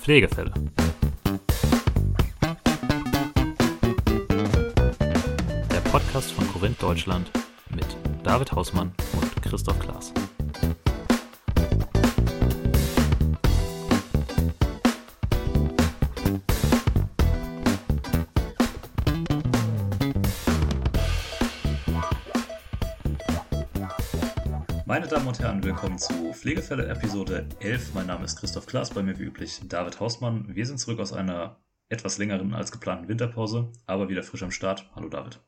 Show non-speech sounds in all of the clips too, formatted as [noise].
Pflegefälle. Der Podcast von Korinth Deutschland mit David Hausmann und Christoph Klaas. Meine Damen und Herren, willkommen zu Pflegefälle Episode 11. Mein Name ist Christoph Klaas, bei mir wie üblich David Hausmann. Wir sind zurück aus einer etwas längeren als geplanten Winterpause, aber wieder frisch am Start. Hallo David.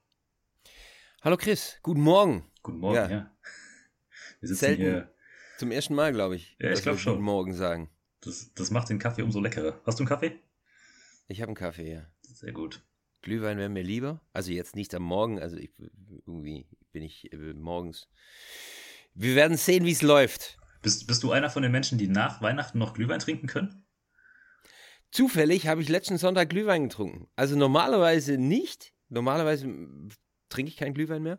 Hallo Chris, guten Morgen. Guten Morgen, ja. ja. Wir sitzen Selten hier. Zum ersten Mal, glaube ich. Ja, ich glaube schon. Guten Morgen sagen. Das, das macht den Kaffee umso leckerer. Hast du einen Kaffee? Ich habe einen Kaffee, ja. Sehr gut. Glühwein wäre mir lieber. Also jetzt nicht am Morgen, also ich, irgendwie bin ich äh, morgens wir werden sehen, wie es läuft. Bist, bist du einer von den Menschen, die nach Weihnachten noch Glühwein trinken können? Zufällig habe ich letzten Sonntag Glühwein getrunken. Also normalerweise nicht. Normalerweise trinke ich keinen Glühwein mehr.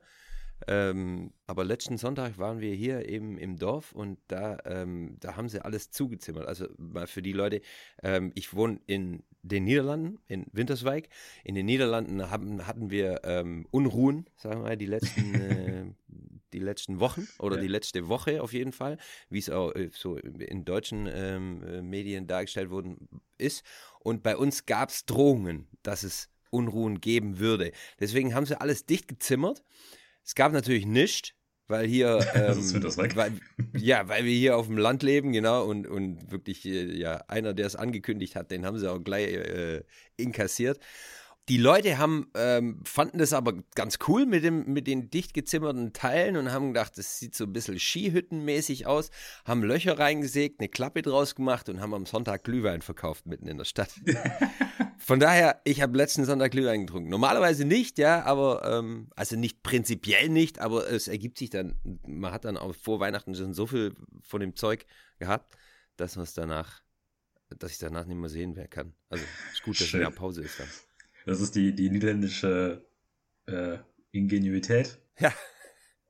Ähm, aber letzten Sonntag waren wir hier eben im Dorf und da, ähm, da haben sie alles zugezimmert. Also mal für die Leute, ähm, ich wohne in den Niederlanden, in Winterswijk. In den Niederlanden haben, hatten wir ähm, Unruhen, sagen wir mal, die letzten, [laughs] äh, die letzten Wochen oder ja. die letzte Woche auf jeden Fall, wie es auch äh, so in deutschen ähm, äh, Medien dargestellt worden ist. Und bei uns gab es Drohungen, dass es Unruhen geben würde. Deswegen haben sie alles dicht gezimmert. Es gab natürlich nichts, weil hier, [laughs] ähm, weil, ja, weil wir hier auf dem Land leben, genau, und, und wirklich, äh, ja, einer, der es angekündigt hat, den haben sie auch gleich äh, inkassiert. Die Leute haben, ähm, fanden das aber ganz cool mit, dem, mit den dicht gezimmerten Teilen und haben gedacht, das sieht so ein bisschen Skihüttenmäßig aus, haben Löcher reingesägt, eine Klappe draus gemacht und haben am Sonntag Glühwein verkauft mitten in der Stadt. [laughs] Von daher, ich habe letzten Sonntag Glühwein getrunken. Normalerweise nicht, ja, aber, ähm, also nicht prinzipiell nicht, aber es ergibt sich dann, man hat dann auch vor Weihnachten schon so viel von dem Zeug gehabt, dass man es danach, dass ich danach nicht mehr sehen wer kann. Also ist gut, dass Schön. mehr Pause ist dann. Das ist die, die niederländische äh, Ingenuität. Ja.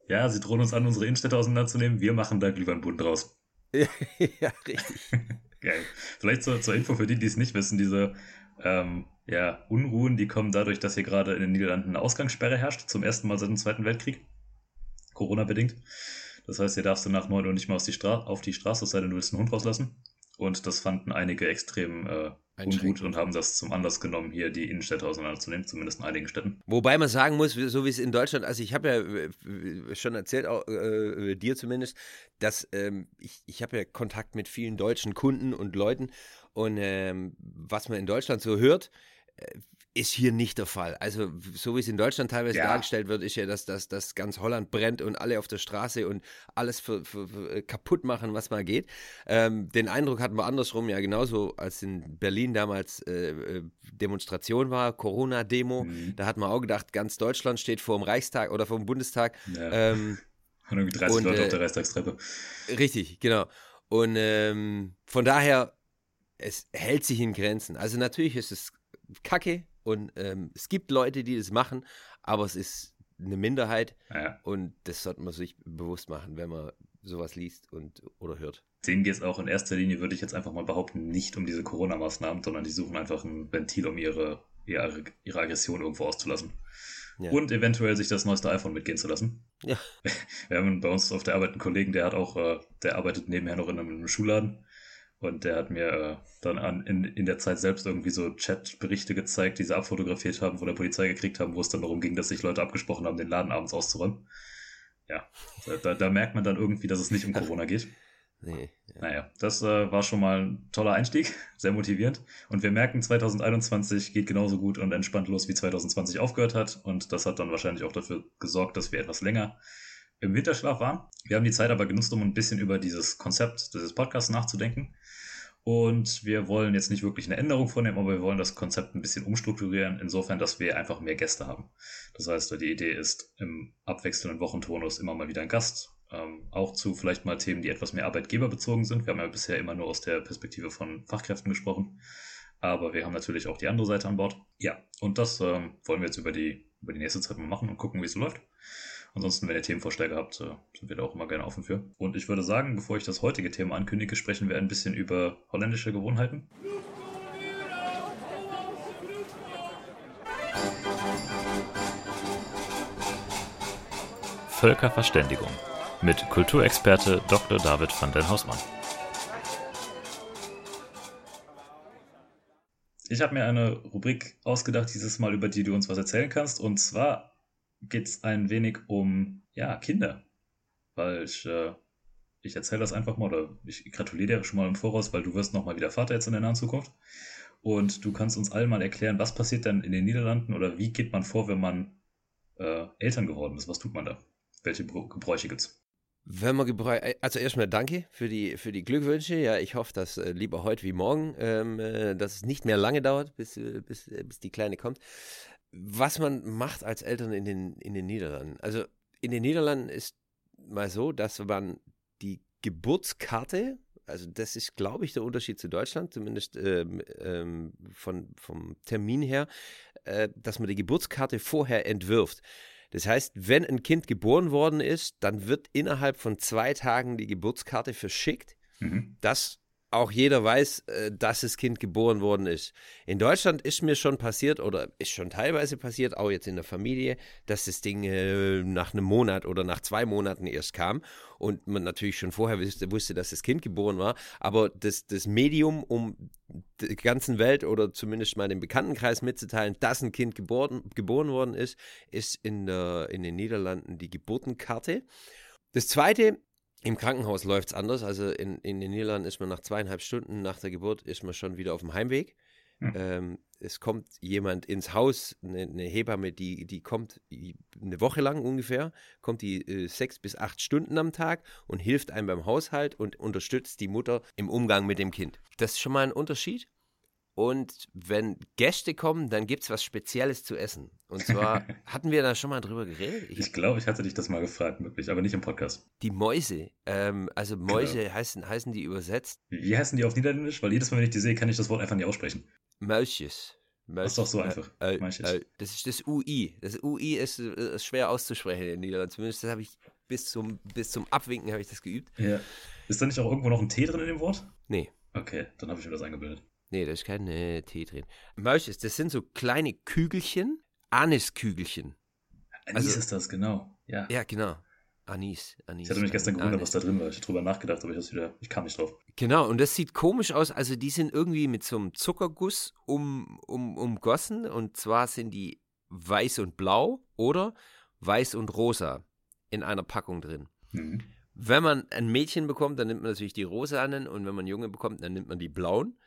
Ja, sie drohen uns an, unsere Innenstädte auseinanderzunehmen. Wir machen da Glühweinbund draus. ja, [laughs] ja, richtig. [laughs] Geil. Vielleicht zur, zur Info für die, die es nicht wissen, diese ähm, ja, Unruhen, die kommen dadurch, dass hier gerade in den Niederlanden eine Ausgangssperre herrscht, zum ersten Mal seit dem Zweiten Weltkrieg. Corona-bedingt. Das heißt, hier darfst du nach 9 Uhr nicht mehr auf die, auf die Straße, es sei denn, du willst einen Hund rauslassen. Und das fanden einige extrem äh, ungut und haben das zum Anlass genommen, hier die Innenstädte auseinanderzunehmen, zumindest in einigen Städten. Wobei man sagen muss, so wie es in Deutschland, also ich habe ja äh, schon erzählt, auch, äh, dir zumindest, dass ähm, ich, ich habe ja Kontakt mit vielen deutschen Kunden und Leuten und ähm, was man in Deutschland so hört, äh, ist hier nicht der Fall. Also, so wie es in Deutschland teilweise ja. dargestellt wird, ist ja, dass, dass, dass ganz Holland brennt und alle auf der Straße und alles für, für, für äh, kaputt machen, was mal geht. Ähm, den Eindruck hatten wir andersrum, ja, genauso als in Berlin damals äh, äh Demonstration war, Corona-Demo. Mhm. Da hat man auch gedacht, ganz Deutschland steht vor dem Reichstag oder vor dem Bundestag. Ja. Ähm, [laughs] und irgendwie 30 und, Leute äh, auf der Reichstagstreppe. Richtig, genau. Und ähm, von daher, es hält sich in Grenzen. Also natürlich ist es kacke, und ähm, es gibt Leute, die das machen, aber es ist eine Minderheit. Ja. Und das sollte man sich bewusst machen, wenn man sowas liest und oder hört. Denen geht es auch in erster Linie, würde ich jetzt einfach mal behaupten, nicht um diese Corona-Maßnahmen, sondern die suchen einfach ein Ventil, um ihre, ihre, ihre Aggression irgendwo auszulassen. Ja. Und eventuell sich das neueste iPhone mitgehen zu lassen. Ja. [laughs] Wir haben bei uns auf der Arbeit einen Kollegen, der hat auch, äh, der arbeitet nebenher noch in einem Schulladen und der hat mir äh, dann an, in, in der Zeit selbst irgendwie so Chat-Berichte gezeigt, die sie abfotografiert haben, von der Polizei gekriegt haben, wo es dann darum ging, dass sich Leute abgesprochen haben, den Laden abends auszuräumen. Ja, da, da merkt man dann irgendwie, dass es nicht um Corona geht. [laughs] Nee, ja. Naja, das äh, war schon mal ein toller Einstieg, [laughs] sehr motivierend. Und wir merken, 2021 geht genauso gut und entspannt los, wie 2020 aufgehört hat. Und das hat dann wahrscheinlich auch dafür gesorgt, dass wir etwas länger im Winterschlaf waren. Wir haben die Zeit aber genutzt, um ein bisschen über dieses Konzept dieses Podcasts nachzudenken. Und wir wollen jetzt nicht wirklich eine Änderung vornehmen, aber wir wollen das Konzept ein bisschen umstrukturieren, insofern, dass wir einfach mehr Gäste haben. Das heißt, die Idee ist, im abwechselnden Wochentonus immer mal wieder ein Gast, ähm, auch zu vielleicht mal Themen, die etwas mehr arbeitgeberbezogen sind. Wir haben ja bisher immer nur aus der Perspektive von Fachkräften gesprochen, aber wir haben natürlich auch die andere Seite an Bord. Ja, und das ähm, wollen wir jetzt über die, über die nächste Zeit mal machen und gucken, wie es so läuft. Ansonsten, wenn ihr Themenvorschläge habt, äh, sind wir da auch immer gerne offen für. Und ich würde sagen, bevor ich das heutige Thema ankündige, sprechen wir ein bisschen über holländische Gewohnheiten. Völkerverständigung mit Kulturexperte Dr. David van den Hausmann. Ich habe mir eine Rubrik ausgedacht, dieses Mal, über die du uns was erzählen kannst. Und zwar geht es ein wenig um ja, Kinder. Weil ich, äh, ich erzähle das einfach mal oder ich gratuliere dir schon mal im Voraus, weil du wirst nochmal wieder Vater jetzt in der nahen Zukunft. Und du kannst uns allen mal erklären, was passiert denn in den Niederlanden oder wie geht man vor, wenn man äh, Eltern geworden ist? Was tut man da? Welche Gebräuche gibt's? Wenn man Gebräuche, äh, also erstmal danke für die, für die Glückwünsche. Ja, ich hoffe, dass äh, lieber heute wie morgen, ähm, äh, dass es nicht mehr lange dauert, bis, äh, bis, äh, bis die Kleine kommt. Was man macht als Eltern in den, in den Niederlanden. Also in den Niederlanden ist mal so, dass man die Geburtskarte also das ist, glaube ich, der Unterschied zu Deutschland, zumindest ähm, ähm, von, vom Termin her, äh, dass man die Geburtskarte vorher entwirft. Das heißt, wenn ein Kind geboren worden ist, dann wird innerhalb von zwei Tagen die Geburtskarte verschickt. Mhm. Das auch jeder weiß, äh, dass das Kind geboren worden ist. In Deutschland ist mir schon passiert oder ist schon teilweise passiert, auch jetzt in der Familie, dass das Ding äh, nach einem Monat oder nach zwei Monaten erst kam und man natürlich schon vorher wusste, dass das Kind geboren war. Aber das, das Medium, um der ganzen Welt oder zumindest mal dem Bekanntenkreis mitzuteilen, dass ein Kind geboren, geboren worden ist, ist in, der, in den Niederlanden die Geburtenkarte. Das zweite im Krankenhaus läuft es anders. Also in, in den Niederlanden ist man nach zweieinhalb Stunden nach der Geburt ist man schon wieder auf dem Heimweg. Mhm. Ähm, es kommt jemand ins Haus, eine, eine, Hebamme, die, die kommt eine Woche lang ungefähr, kommt die äh, sechs bis acht Stunden am Tag und hilft einem beim Haushalt und unterstützt die Mutter im Umgang mit dem Kind. Das ist schon mal ein Unterschied. Und wenn Gäste kommen, dann gibt es was Spezielles zu essen. Und zwar [laughs] hatten wir da schon mal drüber geredet. Ich, ich glaube, ich hatte dich das mal gefragt, wirklich, aber nicht im Podcast. Die Mäuse. Ähm, also Mäuse genau. heißen, heißen die übersetzt. Wie heißen die auf Niederländisch? Weil jedes Mal, wenn ich die sehe, kann ich das Wort einfach nicht aussprechen. Mäusches. Das ist doch so einfach. Äh, äh, das ist das UI. Das UI ist, ist schwer auszusprechen in Niederlanden. Zumindest habe ich bis zum, bis zum Abwinken habe ich das geübt. Ja. Ist da nicht auch irgendwo noch ein T drin in dem Wort? Nee. Okay, dann habe ich mir das eingebildet. Nee, da ist kein äh, Tee drin. Mäusches, das sind so kleine Kügelchen, Aniskügelchen. Anis also, ist das, genau. Ja, ja genau. Anis, Anis. Ich hatte mich gestern gewundert, was da drin war. Ich habe drüber nachgedacht, aber ich, wieder, ich kam nicht drauf. Genau, und das sieht komisch aus. Also, die sind irgendwie mit so einem Zuckerguss um, um, umgossen. Und zwar sind die weiß und blau oder weiß und rosa in einer Packung drin. Mhm. Wenn man ein Mädchen bekommt, dann nimmt man natürlich die rosanen. Und wenn man Junge bekommt, dann nimmt man die blauen.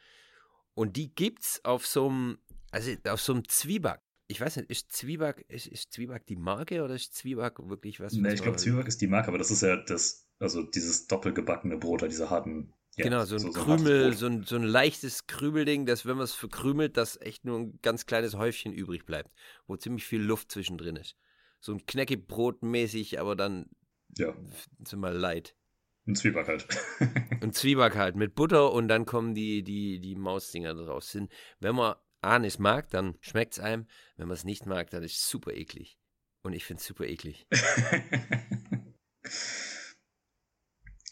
Und die gibt's auf so einem, also auf so einem Zwieback. Ich weiß nicht, ist Zwieback, ist, ist Zwieback die Marke oder ist Zwieback wirklich was? Nee, ich glaube, Zwieback ist die Marke, aber das ist ja das, also dieses doppelgebackene Brot, diese harten. Ja, genau, so ein so, Krümel, so ein, so ein leichtes Krümelding, dass wenn man es verkrümelt, dass echt nur ein ganz kleines Häufchen übrig bleibt, wo ziemlich viel Luft zwischendrin ist. So ein Knäckebrot mäßig, aber dann ja. sind wir leid. Ein Zwieback halt. [laughs] Ein Zwieback halt mit Butter und dann kommen die, die, die Mausdinger draus. Sind, wenn man Anis mag, dann schmeckt es einem. Wenn man es nicht mag, dann ist es super eklig. Und ich finde es super eklig. [laughs]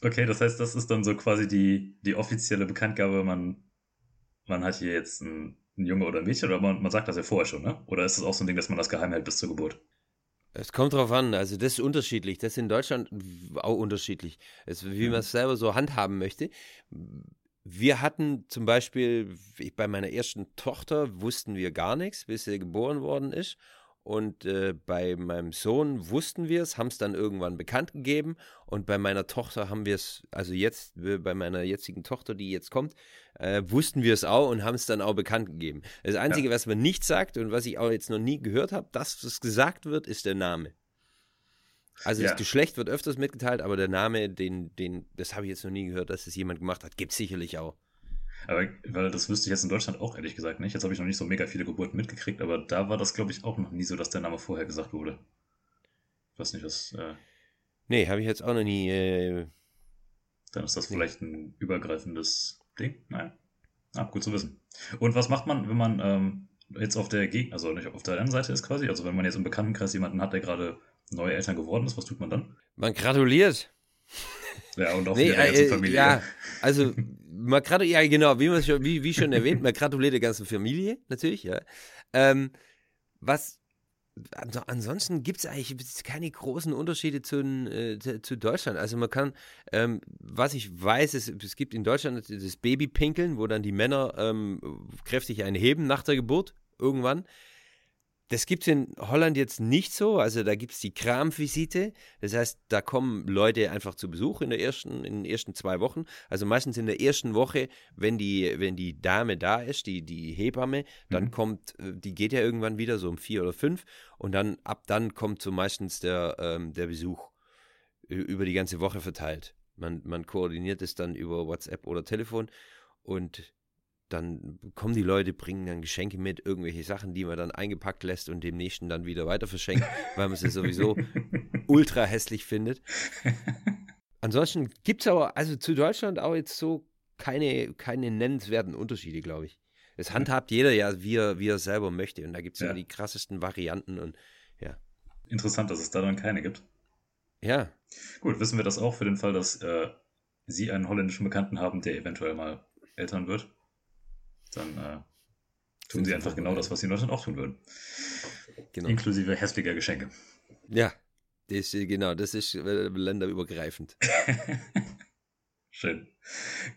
okay, das heißt, das ist dann so quasi die, die offizielle Bekanntgabe, man, man hat hier jetzt ein, ein Junge oder ein Mädchen, oder man, man sagt das ja vorher schon, ne? Oder ist es auch so ein Ding, dass man das geheim hält bis zur Geburt? Es kommt drauf an, also das ist unterschiedlich. Das ist in Deutschland auch unterschiedlich. Es, wie man es selber so handhaben möchte. Wir hatten zum Beispiel, bei meiner ersten Tochter wussten wir gar nichts, bis sie geboren worden ist. Und äh, bei meinem Sohn wussten wir es, haben es dann irgendwann bekannt gegeben. Und bei meiner Tochter haben wir es, also jetzt, bei meiner jetzigen Tochter, die jetzt kommt, äh, wussten wir es auch und haben es dann auch bekannt gegeben. Das Einzige, ja. was man nicht sagt und was ich auch jetzt noch nie gehört habe, dass es gesagt wird, ist der Name. Also ja. das Geschlecht wird öfters mitgeteilt, aber der Name, den, den, das habe ich jetzt noch nie gehört, dass es jemand gemacht hat. Gibt es sicherlich auch. Aber weil das wüsste ich jetzt in Deutschland auch ehrlich gesagt nicht. Jetzt habe ich noch nicht so mega viele Geburten mitgekriegt, aber da war das, glaube ich, auch noch nie so, dass der Name vorher gesagt wurde. Ich weiß nicht, was. Äh, nee, habe ich jetzt auch noch nie. Äh, dann ist das nee. vielleicht ein übergreifendes Ding. Nein. Ah, gut zu wissen. Und was macht man, wenn man ähm, jetzt auf der Gegend, also nicht auf der anderen Seite ist quasi, also wenn man jetzt im Bekanntenkreis jemanden hat, der gerade neue Eltern geworden ist, was tut man dann? Man gratuliert. Ja, und auch nee, ganzen äh, Familie. Ja, [laughs] also man gratuliert, ja genau, wie, schon, wie, wie schon erwähnt, man gratuliert der ganzen Familie, natürlich, ja. Ähm, was ansonsten gibt es eigentlich keine großen Unterschiede zu, äh, zu Deutschland. Also man kann, ähm, was ich weiß, es, es, gibt in Deutschland das Babypinkeln, wo dann die Männer ähm, kräftig einheben nach der Geburt irgendwann. Das gibt es in Holland jetzt nicht so. Also da gibt es die Kramvisite. Das heißt, da kommen Leute einfach zu Besuch in, der ersten, in den ersten zwei Wochen. Also meistens in der ersten Woche, wenn die, wenn die Dame da ist, die, die Hebamme, dann mhm. kommt, äh, die geht ja irgendwann wieder so um vier oder fünf. Und dann ab dann kommt so meistens der, ähm, der Besuch über die ganze Woche verteilt. Man, man koordiniert es dann über WhatsApp oder Telefon. Und dann kommen die Leute, bringen dann Geschenke mit, irgendwelche Sachen, die man dann eingepackt lässt und dem Nächsten dann wieder weiter verschenkt, [laughs] weil man sie sowieso ultra hässlich findet. Ansonsten gibt es aber, also zu Deutschland auch jetzt so keine, keine nennenswerten Unterschiede, glaube ich. Es handhabt jeder ja, wie er, wie er selber möchte. Und da gibt es ja. immer die krassesten Varianten und ja. Interessant, dass es da dann keine gibt. Ja. Gut, wissen wir das auch für den Fall, dass äh, Sie einen holländischen Bekannten haben, der eventuell mal Eltern wird? Dann äh, tun sie einfach genau das, was sie in Deutschland auch tun würden. Genau. Inklusive hässlicher Geschenke. Ja, das, genau, das ist äh, länderübergreifend. [laughs] Schön.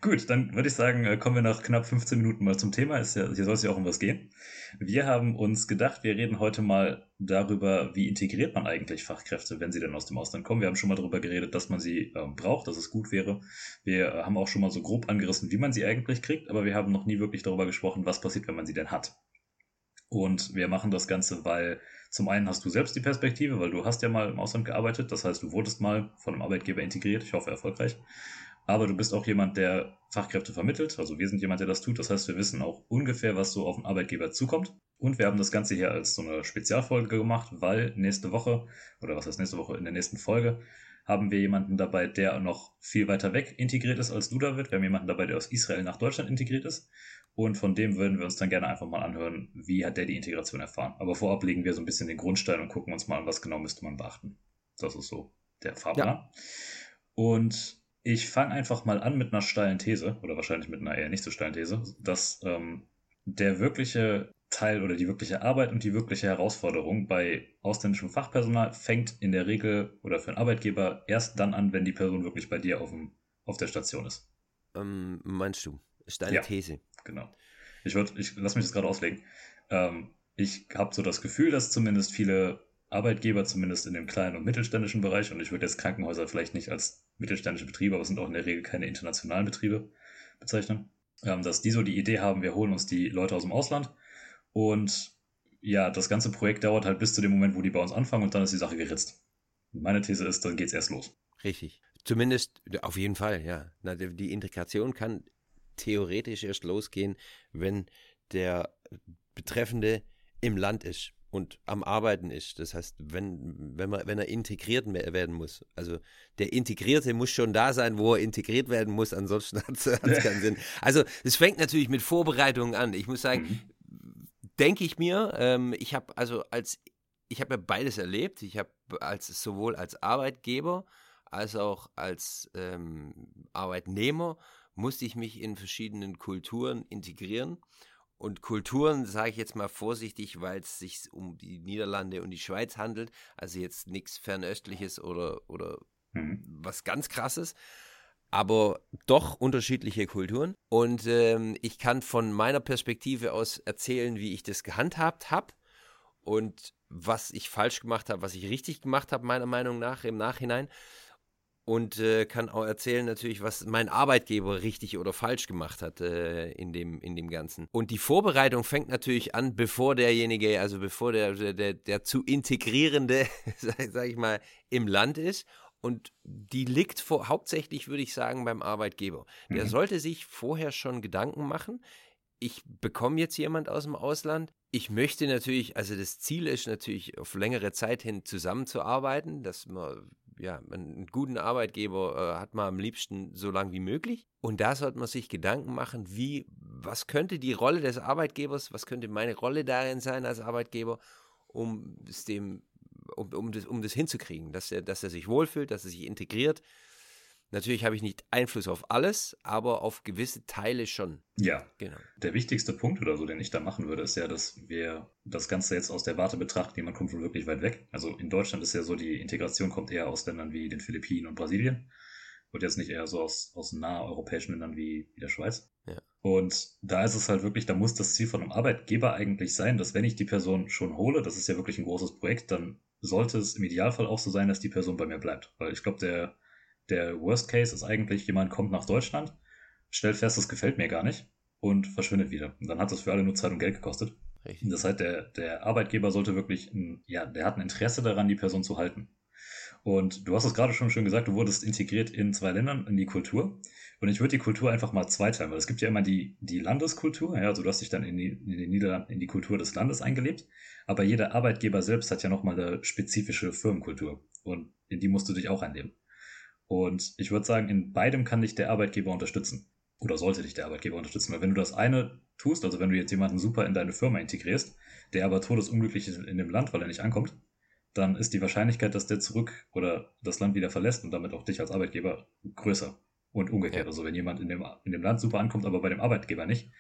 Gut, dann würde ich sagen, äh, kommen wir nach knapp 15 Minuten mal zum Thema. Ist ja, hier soll es ja auch um was gehen. Wir haben uns gedacht, wir reden heute mal darüber, wie integriert man eigentlich Fachkräfte, wenn sie denn aus dem Ausland kommen. Wir haben schon mal darüber geredet, dass man sie äh, braucht, dass es gut wäre. Wir äh, haben auch schon mal so grob angerissen, wie man sie eigentlich kriegt, aber wir haben noch nie wirklich darüber gesprochen, was passiert, wenn man sie denn hat. Und wir machen das Ganze, weil zum einen hast du selbst die Perspektive, weil du hast ja mal im Ausland gearbeitet, das heißt, du wurdest mal von einem Arbeitgeber integriert, ich hoffe erfolgreich aber du bist auch jemand, der Fachkräfte vermittelt. Also wir sind jemand, der das tut. Das heißt, wir wissen auch ungefähr, was so auf den Arbeitgeber zukommt. Und wir haben das Ganze hier als so eine Spezialfolge gemacht, weil nächste Woche, oder was heißt nächste Woche, in der nächsten Folge, haben wir jemanden dabei, der noch viel weiter weg integriert ist als du, David. Wir haben jemanden dabei, der aus Israel nach Deutschland integriert ist. Und von dem würden wir uns dann gerne einfach mal anhören, wie hat der die Integration erfahren. Aber vorab legen wir so ein bisschen den Grundstein und gucken uns mal an, was genau müsste man beachten. Das ist so der Fahrplan. Ja. Und ich fange einfach mal an mit einer steilen These, oder wahrscheinlich mit einer eher nicht so steilen These, dass ähm, der wirkliche Teil oder die wirkliche Arbeit und die wirkliche Herausforderung bei ausländischem Fachpersonal fängt in der Regel oder für einen Arbeitgeber erst dann an, wenn die Person wirklich bei dir auf, dem, auf der Station ist. Ähm, meinst du? Ist deine ja, These? Genau. Ich, ich lass mich das gerade auslegen. Ähm, ich habe so das Gefühl, dass zumindest viele Arbeitgeber, zumindest in dem kleinen und mittelständischen Bereich, und ich würde jetzt Krankenhäuser vielleicht nicht als mittelständische Betriebe, aber es sind auch in der Regel keine internationalen Betriebe bezeichnen, ähm, dass die so die Idee haben, wir holen uns die Leute aus dem Ausland und ja, das ganze Projekt dauert halt bis zu dem Moment, wo die bei uns anfangen und dann ist die Sache geritzt. Meine These ist, dann geht es erst los. Richtig. Zumindest auf jeden Fall, ja. Die Integration kann theoretisch erst losgehen, wenn der Betreffende im Land ist und am Arbeiten ist. Das heißt, wenn, wenn, man, wenn er integriert werden muss. Also der Integrierte muss schon da sein, wo er integriert werden muss, ansonsten [laughs] hat es keinen Sinn. Also es fängt natürlich mit Vorbereitungen an. Ich muss sagen, mhm. denke ich mir, ähm, ich habe also als, ich habe ja beides erlebt. Ich habe als sowohl als Arbeitgeber als auch als ähm, Arbeitnehmer musste ich mich in verschiedenen Kulturen integrieren. Und Kulturen sage ich jetzt mal vorsichtig, weil es sich um die Niederlande und die Schweiz handelt. Also jetzt nichts Fernöstliches oder, oder mhm. was ganz Krasses. Aber doch unterschiedliche Kulturen. Und ähm, ich kann von meiner Perspektive aus erzählen, wie ich das gehandhabt habe und was ich falsch gemacht habe, was ich richtig gemacht habe, meiner Meinung nach im Nachhinein und äh, kann auch erzählen natürlich, was mein Arbeitgeber richtig oder falsch gemacht hat äh, in, dem, in dem Ganzen. Und die Vorbereitung fängt natürlich an, bevor derjenige, also bevor der, der, der zu integrierende, [laughs] sag, sag ich mal, im Land ist. Und die liegt vor, hauptsächlich, würde ich sagen, beim Arbeitgeber. Der mhm. sollte sich vorher schon Gedanken machen. Ich bekomme jetzt jemand aus dem Ausland. Ich möchte natürlich, also das Ziel ist natürlich, auf längere Zeit hin zusammenzuarbeiten, dass man ja, einen guten Arbeitgeber äh, hat man am liebsten so lange wie möglich. Und da sollte man sich Gedanken machen, wie, was könnte die Rolle des Arbeitgebers, was könnte meine Rolle darin sein als Arbeitgeber, um es dem, um, um, das, um das hinzukriegen, dass er, dass er sich wohlfühlt, dass er sich integriert. Natürlich habe ich nicht Einfluss auf alles, aber auf gewisse Teile schon. Ja. Genau. Der wichtigste Punkt oder so, den ich da machen würde, ist ja, dass wir das Ganze jetzt aus der Warte betrachten, jemand kommt von wirklich weit weg. Also in Deutschland ist ja so, die Integration kommt eher aus Ländern wie den Philippinen und Brasilien und jetzt nicht eher so aus, aus europäischen Ländern wie, wie der Schweiz. Ja. Und da ist es halt wirklich, da muss das Ziel von einem Arbeitgeber eigentlich sein, dass wenn ich die Person schon hole, das ist ja wirklich ein großes Projekt, dann sollte es im Idealfall auch so sein, dass die Person bei mir bleibt. Weil ich glaube, der, der Worst Case ist eigentlich, jemand kommt nach Deutschland, stellt fest, das gefällt mir gar nicht und verschwindet wieder. Und dann hat das für alle nur Zeit und Geld gekostet. Richtig. Das heißt, der, der Arbeitgeber sollte wirklich, ein, ja, der hat ein Interesse daran, die Person zu halten. Und du hast es gerade schon schön gesagt, du wurdest integriert in zwei Ländern, in die Kultur. Und ich würde die Kultur einfach mal zweiteilen, weil es gibt ja immer die, die Landeskultur, ja, also du hast dich dann in, die, in den Niederlanden, in die Kultur des Landes eingelebt. Aber jeder Arbeitgeber selbst hat ja nochmal eine spezifische Firmenkultur. Und in die musst du dich auch einleben. Und ich würde sagen, in beidem kann dich der Arbeitgeber unterstützen. Oder sollte dich der Arbeitgeber unterstützen. Weil wenn du das eine tust, also wenn du jetzt jemanden super in deine Firma integrierst, der aber todesunglücklich ist in dem Land, weil er nicht ankommt, dann ist die Wahrscheinlichkeit, dass der zurück oder das Land wieder verlässt und damit auch dich als Arbeitgeber größer. Und umgekehrt. Ja. Also wenn jemand in dem, in dem Land super ankommt, aber bei dem Arbeitgeber nicht,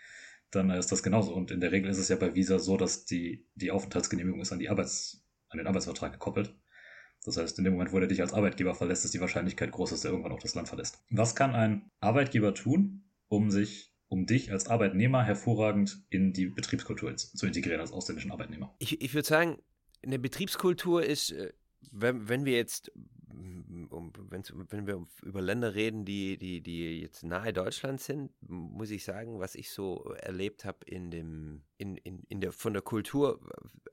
dann ist das genauso. Und in der Regel ist es ja bei Visa so, dass die, die Aufenthaltsgenehmigung ist an, die Arbeits, an den Arbeitsvertrag gekoppelt. Das heißt, in dem Moment, wo er dich als Arbeitgeber verlässt, ist die Wahrscheinlichkeit groß, dass er irgendwann auch das Land verlässt. Was kann ein Arbeitgeber tun, um sich, um dich als Arbeitnehmer hervorragend in die Betriebskultur zu integrieren als ausländischen Arbeitnehmer? Ich, ich würde sagen, eine Betriebskultur ist, äh, wenn, wenn wir jetzt, um, wenn wir über Länder reden, die, die, die jetzt nahe Deutschland sind, muss ich sagen, was ich so erlebt habe in dem, in, in, in der, von der Kultur,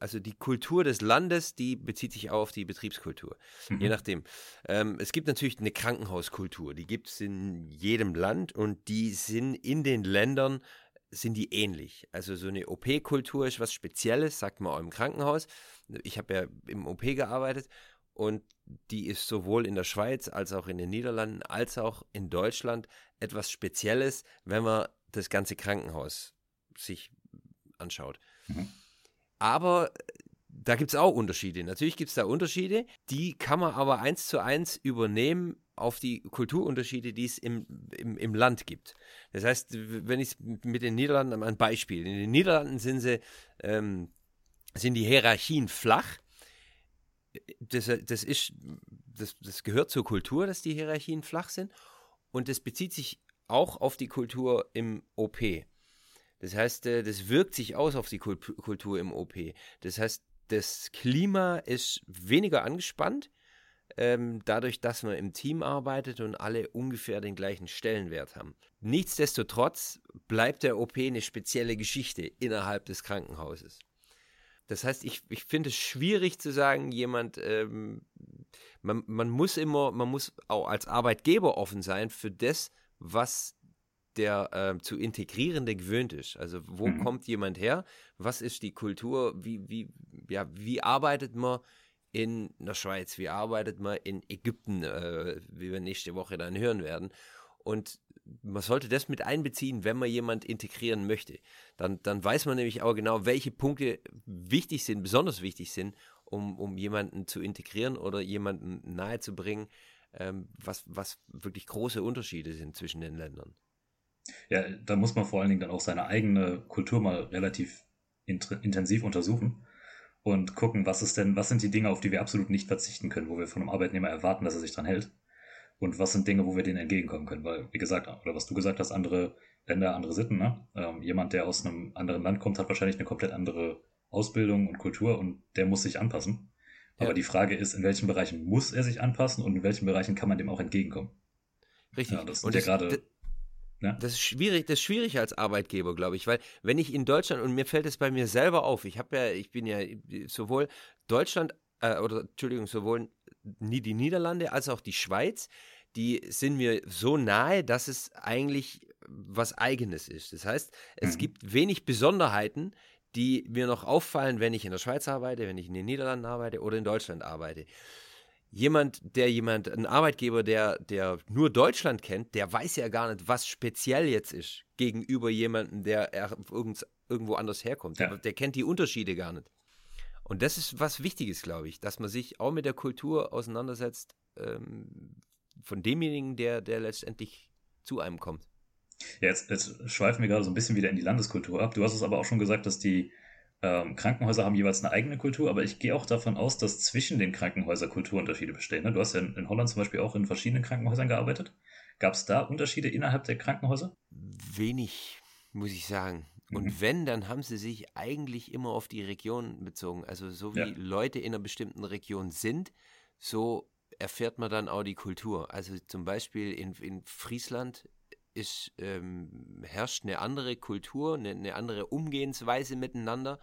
also die Kultur des Landes, die bezieht sich auch auf die Betriebskultur. Mhm. Je nachdem. Ähm, es gibt natürlich eine Krankenhauskultur, die gibt es in jedem Land und die sind in den Ländern sind die ähnlich. Also so eine OP-Kultur ist was Spezielles, sagt man auch im Krankenhaus. Ich habe ja im OP gearbeitet und die ist sowohl in der Schweiz als auch in den Niederlanden als auch in Deutschland etwas Spezielles, wenn man das ganze Krankenhaus sich anschaut. Mhm. Aber da gibt es auch Unterschiede. Natürlich gibt es da Unterschiede, die kann man aber eins zu eins übernehmen auf die Kulturunterschiede, die es im, im, im Land gibt. Das heißt, wenn ich mit den Niederlanden ein Beispiel, in den Niederlanden sind sie, ähm, sind die Hierarchien flach. Das, das, ist, das, das gehört zur Kultur, dass die Hierarchien flach sind. Und das bezieht sich auch auf die Kultur im OP. Das heißt, äh, das wirkt sich aus auf die Kultur im OP. Das heißt, das Klima ist weniger angespannt ähm, dadurch, dass man im Team arbeitet und alle ungefähr den gleichen Stellenwert haben. Nichtsdestotrotz bleibt der OP eine spezielle Geschichte innerhalb des Krankenhauses. Das heißt, ich, ich finde es schwierig zu sagen, jemand, ähm, man, man muss immer, man muss auch als Arbeitgeber offen sein für das, was der äh, zu integrierende gewöhnt ist. Also wo mhm. kommt jemand her? Was ist die Kultur? Wie, wie, ja, wie arbeitet man? in der Schweiz, wie arbeitet man in Ägypten, äh, wie wir nächste Woche dann hören werden. Und man sollte das mit einbeziehen, wenn man jemand integrieren möchte. Dann, dann weiß man nämlich auch genau, welche Punkte wichtig sind, besonders wichtig sind, um, um jemanden zu integrieren oder jemanden nahezubringen, ähm, was, was wirklich große Unterschiede sind zwischen den Ländern. Ja, da muss man vor allen Dingen dann auch seine eigene Kultur mal relativ intensiv untersuchen und gucken, was ist denn, was sind die Dinge, auf die wir absolut nicht verzichten können, wo wir von einem Arbeitnehmer erwarten, dass er sich dran hält. Und was sind Dinge, wo wir denen entgegenkommen können? Weil, wie gesagt, oder was du gesagt hast, andere Länder, andere Sitten, ne? Ähm, jemand, der aus einem anderen Land kommt, hat wahrscheinlich eine komplett andere Ausbildung und Kultur und der muss sich anpassen. Aber ja. die Frage ist, in welchen Bereichen muss er sich anpassen und in welchen Bereichen kann man dem auch entgegenkommen? Richtig. Ja, das und ja gerade ja. Das ist schwierig, das ist schwierig als Arbeitgeber, glaube ich, weil wenn ich in Deutschland und mir fällt es bei mir selber auf, ich habe ja, ich bin ja sowohl Deutschland äh, oder Entschuldigung, sowohl die Niederlande als auch die Schweiz, die sind mir so nahe, dass es eigentlich was Eigenes ist. Das heißt, es mhm. gibt wenig Besonderheiten, die mir noch auffallen, wenn ich in der Schweiz arbeite, wenn ich in den Niederlanden arbeite oder in Deutschland arbeite jemand, der jemand, ein Arbeitgeber, der, der nur Deutschland kennt, der weiß ja gar nicht, was speziell jetzt ist gegenüber jemandem, der irgendwo anders herkommt. Ja. Der, der, kennt die Unterschiede gar nicht. Und das ist was Wichtiges, glaube ich, dass man sich auch mit der Kultur auseinandersetzt, ähm, von demjenigen, der, der letztendlich zu einem kommt. Ja, jetzt, jetzt schweifen wir gerade so ein bisschen wieder in die Landeskultur ab. Du hast es aber auch schon gesagt, dass die ähm, Krankenhäuser haben jeweils eine eigene Kultur, aber ich gehe auch davon aus, dass zwischen den Krankenhäusern Kulturunterschiede bestehen. Ne? Du hast ja in, in, Holland zum Beispiel auch in verschiedenen Krankenhäusern gearbeitet. Gab es da Unterschiede innerhalb der Krankenhäuser? Wenig, muss ich sagen. Und mhm. wenn, dann haben sie sich eigentlich immer auf die Region bezogen. Also so wie ja. Leute in einer bestimmten Region sind, so erfährt man dann auch die Kultur. Also zum Beispiel in, in Friesland ist, ähm, herrscht eine andere Kultur, eine, eine, andere Umgehensweise miteinander,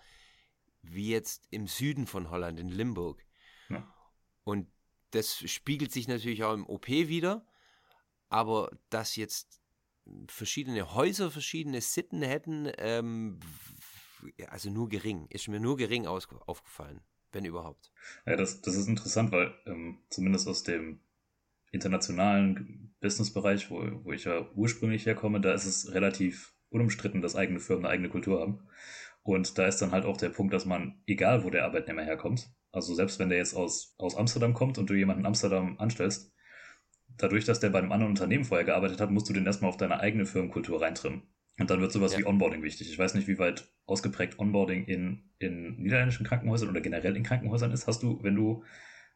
wie jetzt im Süden von Holland, in Limburg. Ja. Und das spiegelt sich natürlich auch im OP wieder, aber dass jetzt verschiedene Häuser verschiedene Sitten hätten, ähm, also nur gering, ist mir nur gering aufgefallen, wenn überhaupt. Ja, das, das ist interessant, weil ähm, zumindest aus dem internationalen Businessbereich, wo, wo ich ja ursprünglich herkomme, da ist es relativ unumstritten, dass eigene Firmen eine eigene Kultur haben. Und da ist dann halt auch der Punkt, dass man, egal wo der Arbeitnehmer herkommt, also selbst wenn der jetzt aus, aus Amsterdam kommt und du jemanden in Amsterdam anstellst, dadurch, dass der bei einem anderen Unternehmen vorher gearbeitet hat, musst du den erstmal auf deine eigene Firmenkultur reintrimmen. Und dann wird sowas ja. wie Onboarding wichtig. Ich weiß nicht, wie weit ausgeprägt Onboarding in, in niederländischen Krankenhäusern oder generell in Krankenhäusern ist. Hast du, wenn du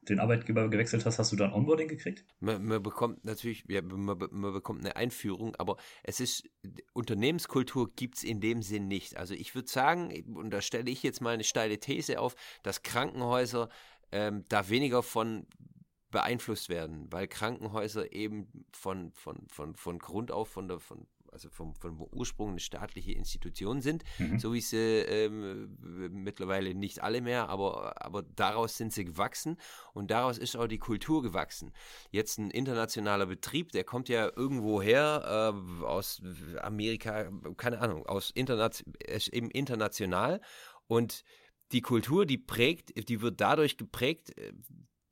den Arbeitgeber gewechselt hast, hast du dann Onboarding gekriegt? Man, man bekommt natürlich, ja, man, man, bekommt eine Einführung, aber es ist, Unternehmenskultur gibt es in dem Sinn nicht. Also ich würde sagen, und da stelle ich jetzt mal eine steile These auf, dass Krankenhäuser ähm, da weniger von beeinflusst werden, weil Krankenhäuser eben von, von, von, von Grund auf, von der, von, also vom, vom Ursprung eine staatliche Institution sind, mhm. so wie sie ähm, mittlerweile nicht alle mehr, aber, aber daraus sind sie gewachsen und daraus ist auch die Kultur gewachsen. Jetzt ein internationaler Betrieb, der kommt ja irgendwo her, äh, aus Amerika, keine Ahnung, aus Interna eben international und die Kultur, die prägt, die wird dadurch geprägt, äh,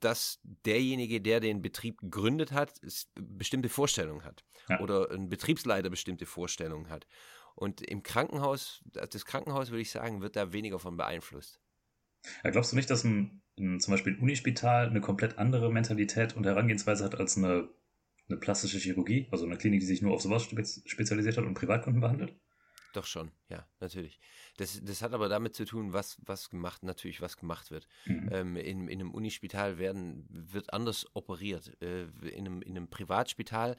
dass derjenige, der den Betrieb gegründet hat, bestimmte Vorstellungen hat. Ja. Oder ein Betriebsleiter bestimmte Vorstellungen hat. Und im Krankenhaus, das Krankenhaus, würde ich sagen, wird da weniger von beeinflusst. Ja, glaubst du nicht, dass ein, ein, zum Beispiel ein Unispital eine komplett andere Mentalität und Herangehensweise hat als eine, eine plastische Chirurgie, also eine Klinik, die sich nur auf sowas spezialisiert hat und Privatkunden behandelt? Doch schon, ja, natürlich. Das, das hat aber damit zu tun, was, was gemacht, natürlich, was gemacht wird. Mhm. Ähm, in, in einem Unispital werden, wird anders operiert. Äh, in, einem, in einem Privatspital,